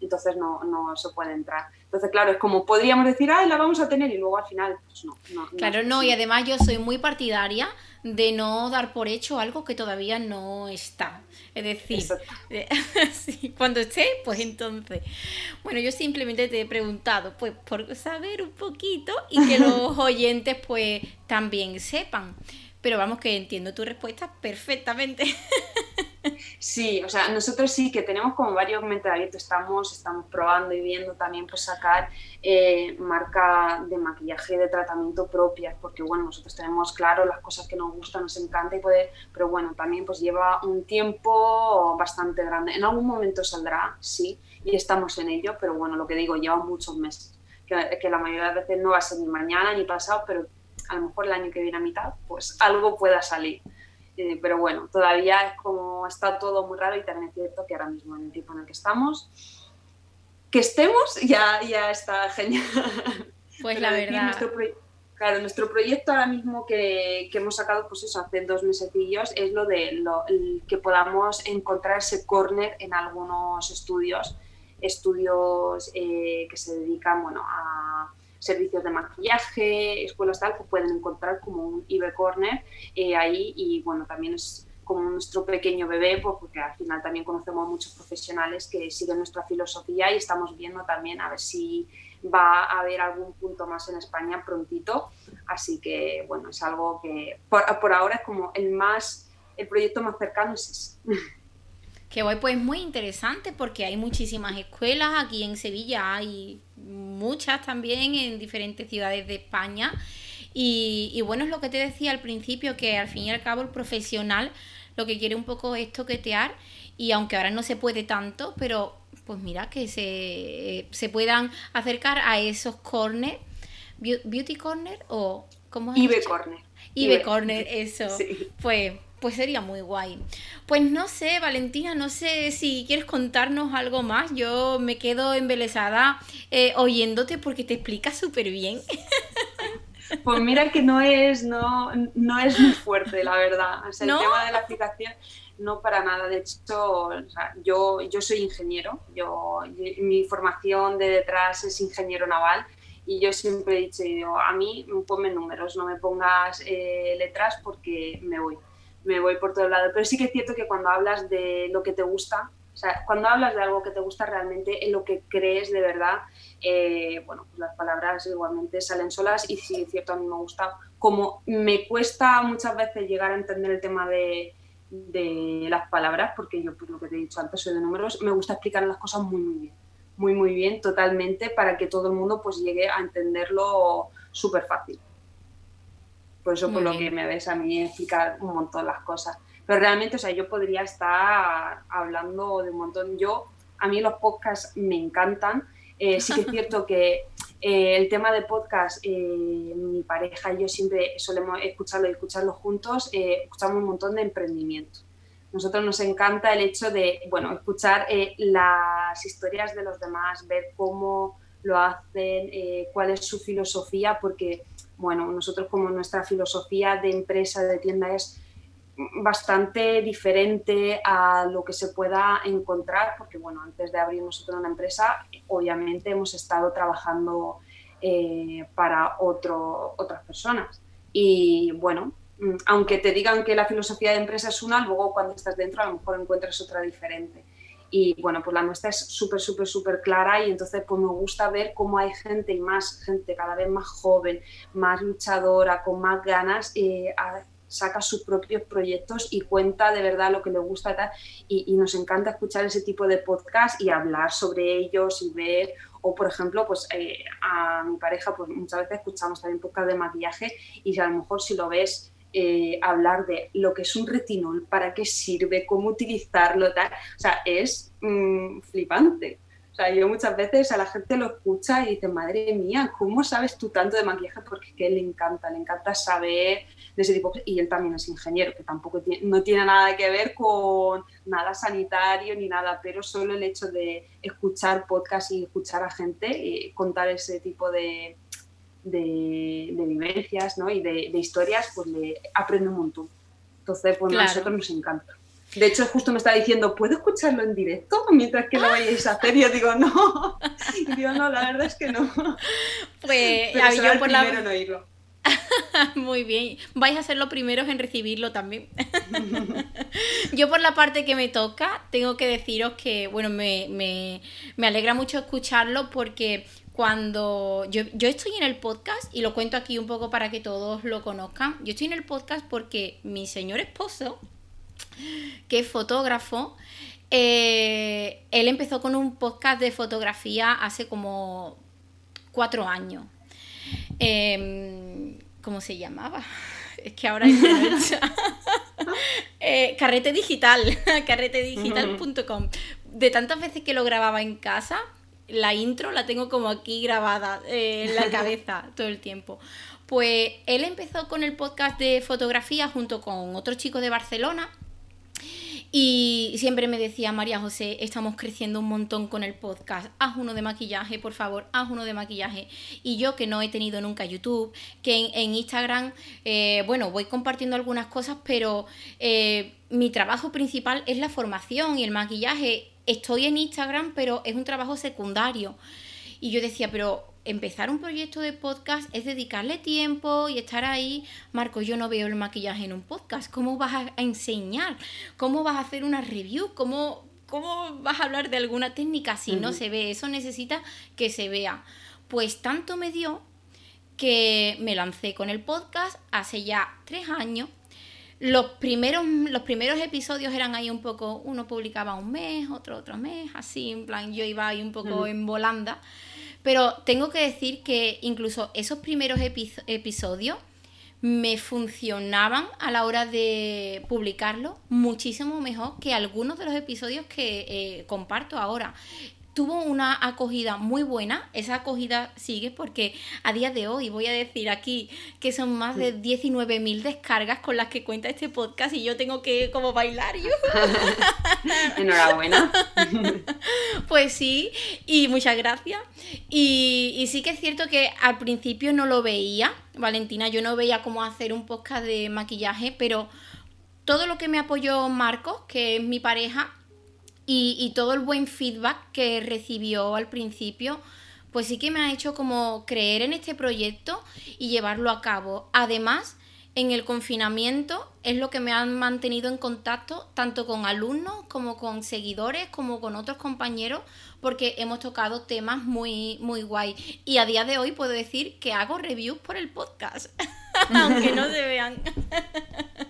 [SPEAKER 2] entonces no, no se puede entrar. Entonces, claro, es como podríamos decir, ah, la vamos a tener y luego al final, pues no.
[SPEAKER 1] claro, no, y además yo soy muy partidaria de no dar por hecho algo que todavía no está. Es decir, <laughs> cuando esté, pues entonces. Bueno, yo simplemente te he preguntado, pues por saber un poquito y que <laughs> los oyentes, pues también sepan. Pero vamos, que entiendo tu respuesta perfectamente. <laughs>
[SPEAKER 2] Sí, o sea, nosotros sí que tenemos como varios abiertos, estamos, estamos probando y viendo también pues sacar eh, marca de maquillaje de tratamiento propias, porque bueno, nosotros tenemos claro las cosas que nos gustan, nos encanta y poder, pero bueno, también pues lleva un tiempo bastante grande. En algún momento saldrá, sí, y estamos en ello, pero bueno, lo que digo, lleva muchos meses, que, que la mayoría de veces no va a ser ni mañana ni pasado, pero a lo mejor el año que viene a mitad, pues algo pueda salir. Eh, pero bueno, todavía es como está todo muy raro y también es cierto que ahora mismo en el tiempo en el que estamos, que estemos ya, ya está genial. <laughs>
[SPEAKER 1] Pues la verdad.
[SPEAKER 2] Nuestro claro, nuestro proyecto ahora mismo que, que, hemos sacado, pues eso, hace dos mesecillos, es lo de lo, que podamos encontrar ese corner en algunos estudios, estudios eh, que se dedican, bueno, a servicios de maquillaje, escuelas tal, que pueden encontrar como un IB Corner eh, ahí y bueno, también es como nuestro pequeño bebé, pues, porque al final también conocemos a muchos profesionales que siguen nuestra filosofía y estamos viendo también a ver si va a haber algún punto más en España prontito. Así que, bueno, es algo que por, por ahora es como el más, el proyecto más cercano es ese. <laughs>
[SPEAKER 1] Que hoy pues muy interesante porque hay muchísimas escuelas aquí en Sevilla, hay muchas también en diferentes ciudades de España. Y, bueno, es lo que te decía al principio, que al fin y al cabo el profesional lo que quiere un poco es toquetear y aunque ahora no se puede tanto, pero pues mira, que se, se puedan acercar a esos corners, beauty corner o... ¿cómo
[SPEAKER 2] IB corner.
[SPEAKER 1] IB corner, eso. Pues pues sería muy guay. Pues no sé, Valentina, no sé si quieres contarnos algo más. Yo me quedo embelesada eh, oyéndote porque te explicas súper bien. <laughs>
[SPEAKER 2] Pues mira que no es, no, no es muy fuerte, la verdad. el tema de la aplicación no para nada. De hecho, yo, yo soy ingeniero, yo, mi formación de detrás es ingeniero naval y yo siempre he dicho, a mí ponme números, no me pongas eh, letras porque me voy me voy por todo el lado. Pero sí que es cierto que cuando hablas de lo que te gusta, o sea, cuando hablas de algo que te gusta realmente, en lo que crees de verdad, eh, bueno, pues las palabras igualmente salen solas y sí es cierto, a mí me gusta. Como me cuesta muchas veces llegar a entender el tema de, de las palabras, porque yo, por lo que te he dicho antes, soy de números, me gusta explicar las cosas muy, muy bien. Muy, muy bien, totalmente, para que todo el mundo pues llegue a entenderlo súper fácil. Por eso, por lo que me ves a mí explicar un montón las cosas. Pero realmente, o sea, yo podría estar hablando de un montón. Yo, a mí los podcasts me encantan. Eh, sí que es cierto que eh, el tema de podcast, eh, mi pareja y yo siempre solemos escucharlo y escucharlo juntos, escuchamos un montón de emprendimiento. Nosotros nos encanta el hecho de, bueno, escuchar las historias de los demás, ver cómo lo hacen, cuál es su filosofía, porque bueno, nosotros como nuestra filosofía de empresa, de tienda es bastante diferente a lo que se pueda encontrar, porque bueno, antes de abrir nosotros una empresa, obviamente hemos estado trabajando eh, para otro, otras personas. Y bueno, mm, aunque te digan que la filosofía de empresa es una, luego cuando estás dentro a lo mejor encuentras otra diferente. Y bueno, pues la nuestra es súper, súper, súper clara y entonces pues me gusta ver cómo hay gente y más gente cada vez más joven, más luchadora, con más ganas, eh, saca sus propios proyectos y cuenta de verdad lo que le gusta y, y, nos encanta escuchar ese tipo de podcast y hablar sobre ellos y ver o por ejemplo pues eh, a mi pareja pues muchas veces escuchamos también podcast de maquillaje y a lo mejor si lo ves eh, hablar de lo que es un retinol, para qué sirve, cómo utilizarlo, tal. O sea, es mm, flipante. O sea, yo muchas veces a la gente lo escucha y dice, madre mía, ¿cómo sabes tú tanto de maquillaje? Porque es que le encanta, le encanta saber de ese tipo. Y él también es ingeniero, que tampoco tiene, no tiene nada que ver con nada sanitario ni nada, pero solo el hecho de escuchar podcast y escuchar a gente y contar ese tipo de, de, vivencias ¿no? y de, historias, pues le aprende un montón. Entonces, pues a nosotros nos encanta. De hecho, justo me está diciendo, ¿puedo escucharlo en directo mientras que lo <laughs> vayáis a hacer? Y yo digo, no. Y digo, no, la verdad es que no.
[SPEAKER 1] Pues Pero yo por la... en oírlo. <laughs> Muy bien. Vais a ser los primeros en recibirlo también. <laughs> Yo por la parte que me toca, tengo que deciros que, bueno, me, me, me alegra mucho escucharlo porque cuando yo, estoy en el podcast, y lo cuento aquí un poco para que todos lo conozcan, yo estoy en el podcast porque mi señor esposo, que es fotógrafo, eh, él empezó con un podcast de fotografía hace como cuatro años. Em, ¿Cómo se llamaba? <laughs> Es que ahora hay <laughs> eh, Carrete Digital, <laughs> carretedigital.com. De tantas veces que lo grababa en casa, la intro la tengo como aquí grabada eh, en la cabeza <laughs> todo el tiempo. Pues él empezó con el podcast de fotografía junto con otro chico de Barcelona y siempre me decía, María José, estamos creciendo un montón con el podcast, haz uno de maquillaje, por favor, haz uno de maquillaje. Y yo que no he tenido nunca YouTube, que en, Instagram, eh, bueno, voy compartiendo algunas cosas, pero eh, mi trabajo principal es la formación y el maquillaje estoy en Instagram, pero es un trabajo secundario. Y yo decía, pero empezar un proyecto de podcast es dedicarle tiempo y estar ahí. Marco, yo no veo el maquillaje en un podcast. ¿Cómo vas a enseñar? ¿Cómo vas a hacer una review? ¿Cómo, cómo vas a hablar de alguna técnica si no se ve? Eso necesita que se vea. Pues tanto me dio que me lancé con el podcast hace ya tres años los primeros, los primeros episodios eran ahí un poco, uno publicaba un mes, otro otro mes, así, en plan, yo iba ahí un poco en volanda. Pero tengo que decir que incluso esos primeros episodios me funcionaban a la hora de publicarlo muchísimo mejor que algunos de los episodios que eh, comparto ahora. Tuvo una acogida muy buena. Esa acogida sigue porque a día de hoy voy a decir aquí que son más de 19.000 descargas con las que cuenta este podcast y yo tengo que como bailar. <laughs>
[SPEAKER 2] Enhorabuena. <laughs>
[SPEAKER 1] pues sí, y muchas gracias. Y, y sí que es cierto que al principio no lo veía, Valentina, yo no veía cómo hacer un podcast de maquillaje, pero todo lo que me apoyó Marcos, que es mi pareja, y, todo el buen feedback que recibió al principio, pues sí que me ha hecho como creer en este proyecto y llevarlo a cabo. Además, en el confinamiento es lo que me han mantenido en contacto tanto con alumnos como con seguidores, como con otros compañeros, porque hemos tocado temas muy, muy guay. Y a día de hoy puedo decir que hago reviews por el podcast, <laughs> aunque no se vean. <laughs>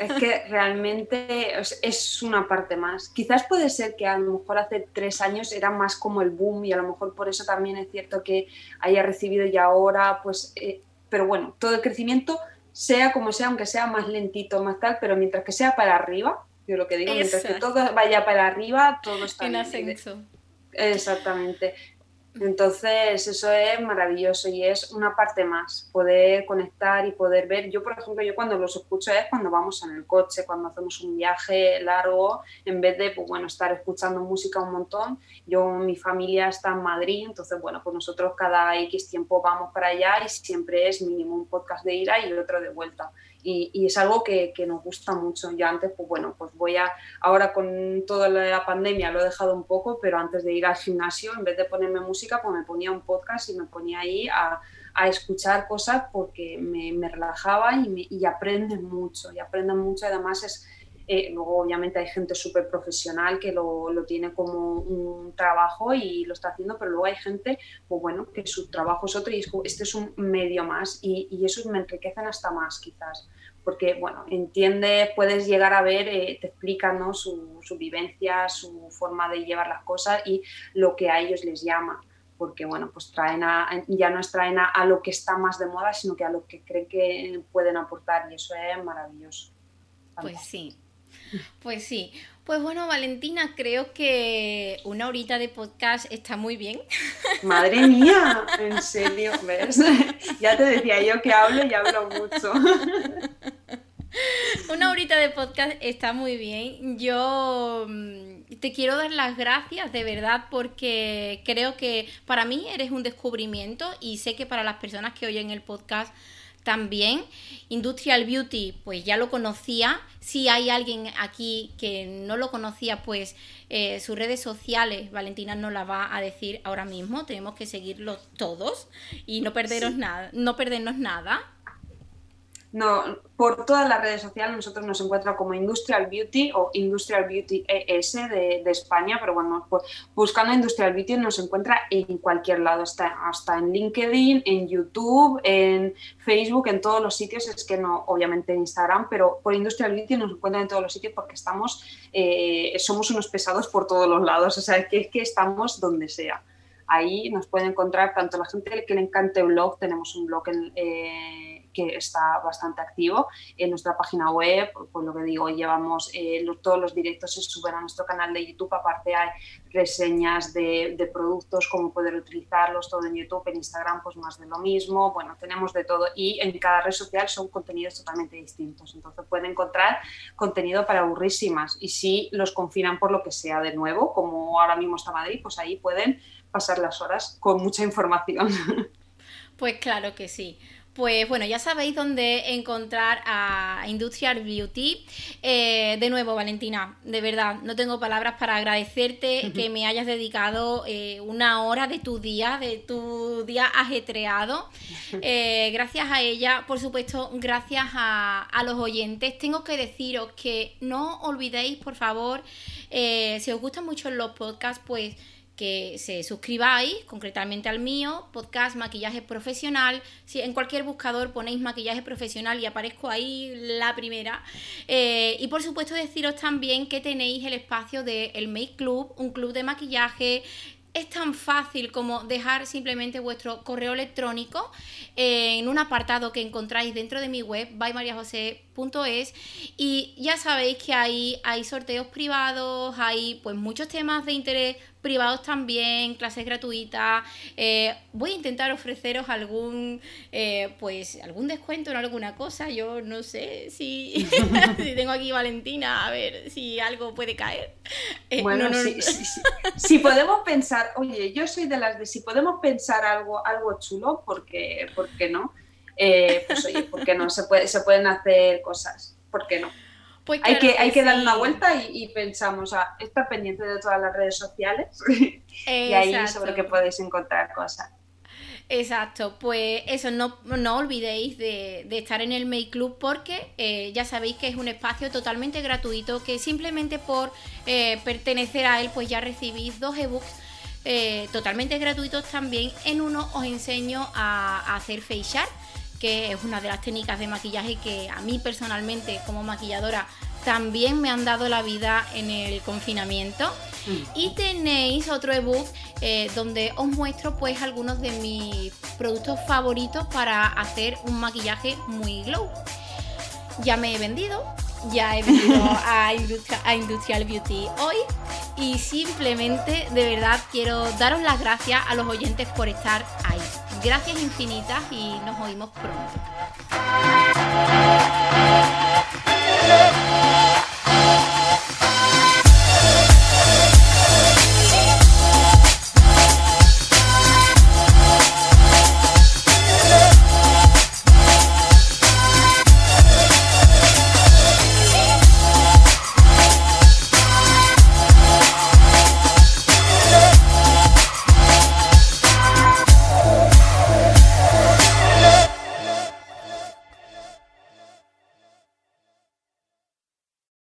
[SPEAKER 2] Es que realmente es una parte más. Quizás puede ser que a lo mejor hace tres años era más como el boom y a lo mejor por eso también es cierto que haya recibido y ahora, pues, eh, pero bueno, todo el crecimiento, sea como sea, aunque sea más lentito, más tal, pero mientras que sea para arriba, yo lo que digo, mientras que todo vaya para arriba, todo está
[SPEAKER 1] en ascenso.
[SPEAKER 2] Exactamente. Entonces, eso es maravilloso y es una parte más, poder conectar y poder ver. Yo, por ejemplo, yo cuando los escucho es cuando vamos en el coche, cuando hacemos un viaje largo, en vez de, pues bueno, estar escuchando música un montón. Yo, mi familia está en Madrid, entonces, bueno, pues nosotros cada X tiempo vamos para allá y siempre es mínimo un podcast de ida y otro de vuelta y, es algo que, que, nos gusta mucho. Yo antes, pues bueno, pues voy a, ahora con toda la pandemia lo he dejado un poco, pero antes de ir al gimnasio, en vez de ponerme música, pues me ponía un podcast y me ponía ahí a, a escuchar cosas porque me, me relajaba y, me, y aprendes mucho, y aprendes mucho, además es eh, luego, obviamente, hay gente súper profesional que lo, lo, tiene como un trabajo y lo está haciendo, pero luego hay gente, pues bueno, que su trabajo es otro y este es un medio más y, y esos me enriquecen hasta más, quizás. Porque, bueno, entiende, puedes llegar a ver, eh, te explican su, vivencia, su forma de llevar las cosas y lo que a ellos les llama porque bueno, pues traen a, ya no es traen a, lo que está más de moda, sino que a lo que creen que pueden aportar y eso es maravilloso.
[SPEAKER 1] Pues sí, pues sí. Pues bueno, Valentina, creo que una horita de podcast está muy bien. <laughs>
[SPEAKER 2] Madre mía, en serio, ¿ves? <laughs> Ya te decía yo que hablo y hablo mucho. <laughs>
[SPEAKER 1] Una horita de podcast está muy bien. Yo mm, te quiero dar las gracias de verdad porque creo que para mí eres un descubrimiento y sé que para las personas que oyen el podcast también. Industrial Beauty, pues ya lo conocía. Si hay alguien aquí que no lo conocía, pues eh, sus redes sociales, Valentina nos la va a decir ahora mismo. Tenemos que seguirlo todos y no perderos nada, no perdernos nada.
[SPEAKER 2] No, por todas las redes sociales nosotros nos encuentra como Industrial Beauty o Industrial Beauty ES de, España, pero bueno, pues buscando Industrial Beauty nos encuentra en cualquier lado, hasta, hasta en LinkedIn, en YouTube, en Facebook, en todos los sitios, es que no, obviamente en Instagram, pero por Industrial Beauty nos encuentran en todos los sitios porque estamos, eh, somos unos pesados por todos los lados, o sea, que es que estamos donde sea. Ahí nos pueden encontrar tanto la gente que le encante blog, tenemos un blog en... Eh, que está bastante activo. En nuestra página web, pues lo que digo, llevamos eh, todos los directos se suben a nuestro canal de YouTube. Aparte hay reseñas de, productos, cómo poder utilizarlos, todo en YouTube, en Instagram, pues más de lo mismo. Bueno, tenemos de todo y en cada red social son contenidos totalmente distintos. Entonces pueden encontrar contenido para aburrísimas y si los confinan por lo que sea de nuevo, como ahora mismo está Madrid, pues ahí pueden pasar las horas con mucha información. <laughs>
[SPEAKER 1] Pues claro que sí. Pues bueno, ya sabéis dónde encontrar a Industrial Beauty. Eh, de nuevo, Valentina, de verdad, no tengo palabras para agradecerte <laughs> que me hayas dedicado eh, una hora de tu día, de tu día ajetreado. <laughs> Eh, gracias a ella, por supuesto, gracias a, a, los oyentes. Tengo que deciros que no olvidéis, por favor, si os gustan mucho los podcasts, pues que se suscribáis, concretamente al mío, podcast Maquillaje Profesional. Si en cualquier buscador ponéis maquillaje profesional y aparezco ahí la primera. Eh, y por supuesto deciros también que tenéis el espacio de el Make Club, un club de maquillaje es tan fácil como dejar simplemente vuestro correo electrónico en un apartado que encontráis dentro de mi web, bymariajose.es y ya sabéis que ahí hay sorteos privados, hay pues muchos temas de interés privados también, clases gratuitas. Eh, voy a intentar ofreceros algún, eh, pues, algún descuento en alguna cosa. Yo no sé si, <laughs> si tengo aquí Valentina, a ver si algo puede caer.
[SPEAKER 2] Eh, bueno, si podemos pensar, oye, yo soy de las de si podemos pensar algo, algo chulo, porque, ¿por qué no? pues oye, ¿por qué no? Se, puede, se pueden hacer cosas, ¿por qué no? Pues hay que, hay que darle una vuelta y, pensamos, a estar pendiente de todas las redes sociales <laughs> y ahí sobre que podéis encontrar cosas.
[SPEAKER 1] Exacto, pues eso, no, no olvidéis de, estar en el Make Club porque eh, ya sabéis que es un espacio totalmente gratuito que simplemente por eh, pertenecer a él pues ya recibís dos ebooks eh, totalmente gratuitos también. En uno os enseño a, hacer face que es una de las técnicas de maquillaje que a mí personalmente como maquilladora también me han dado la vida en el confinamiento. Mm. Y tenéis otro ebook eh, donde os muestro pues algunos de mis productos favoritos para hacer un maquillaje muy glow. Ya me he vendido, ya he venido <laughs> a, a Industrial Beauty hoy y simplemente de verdad quiero daros las gracias a los oyentes por estar ahí. Gracias infinitas y nos oímos pronto.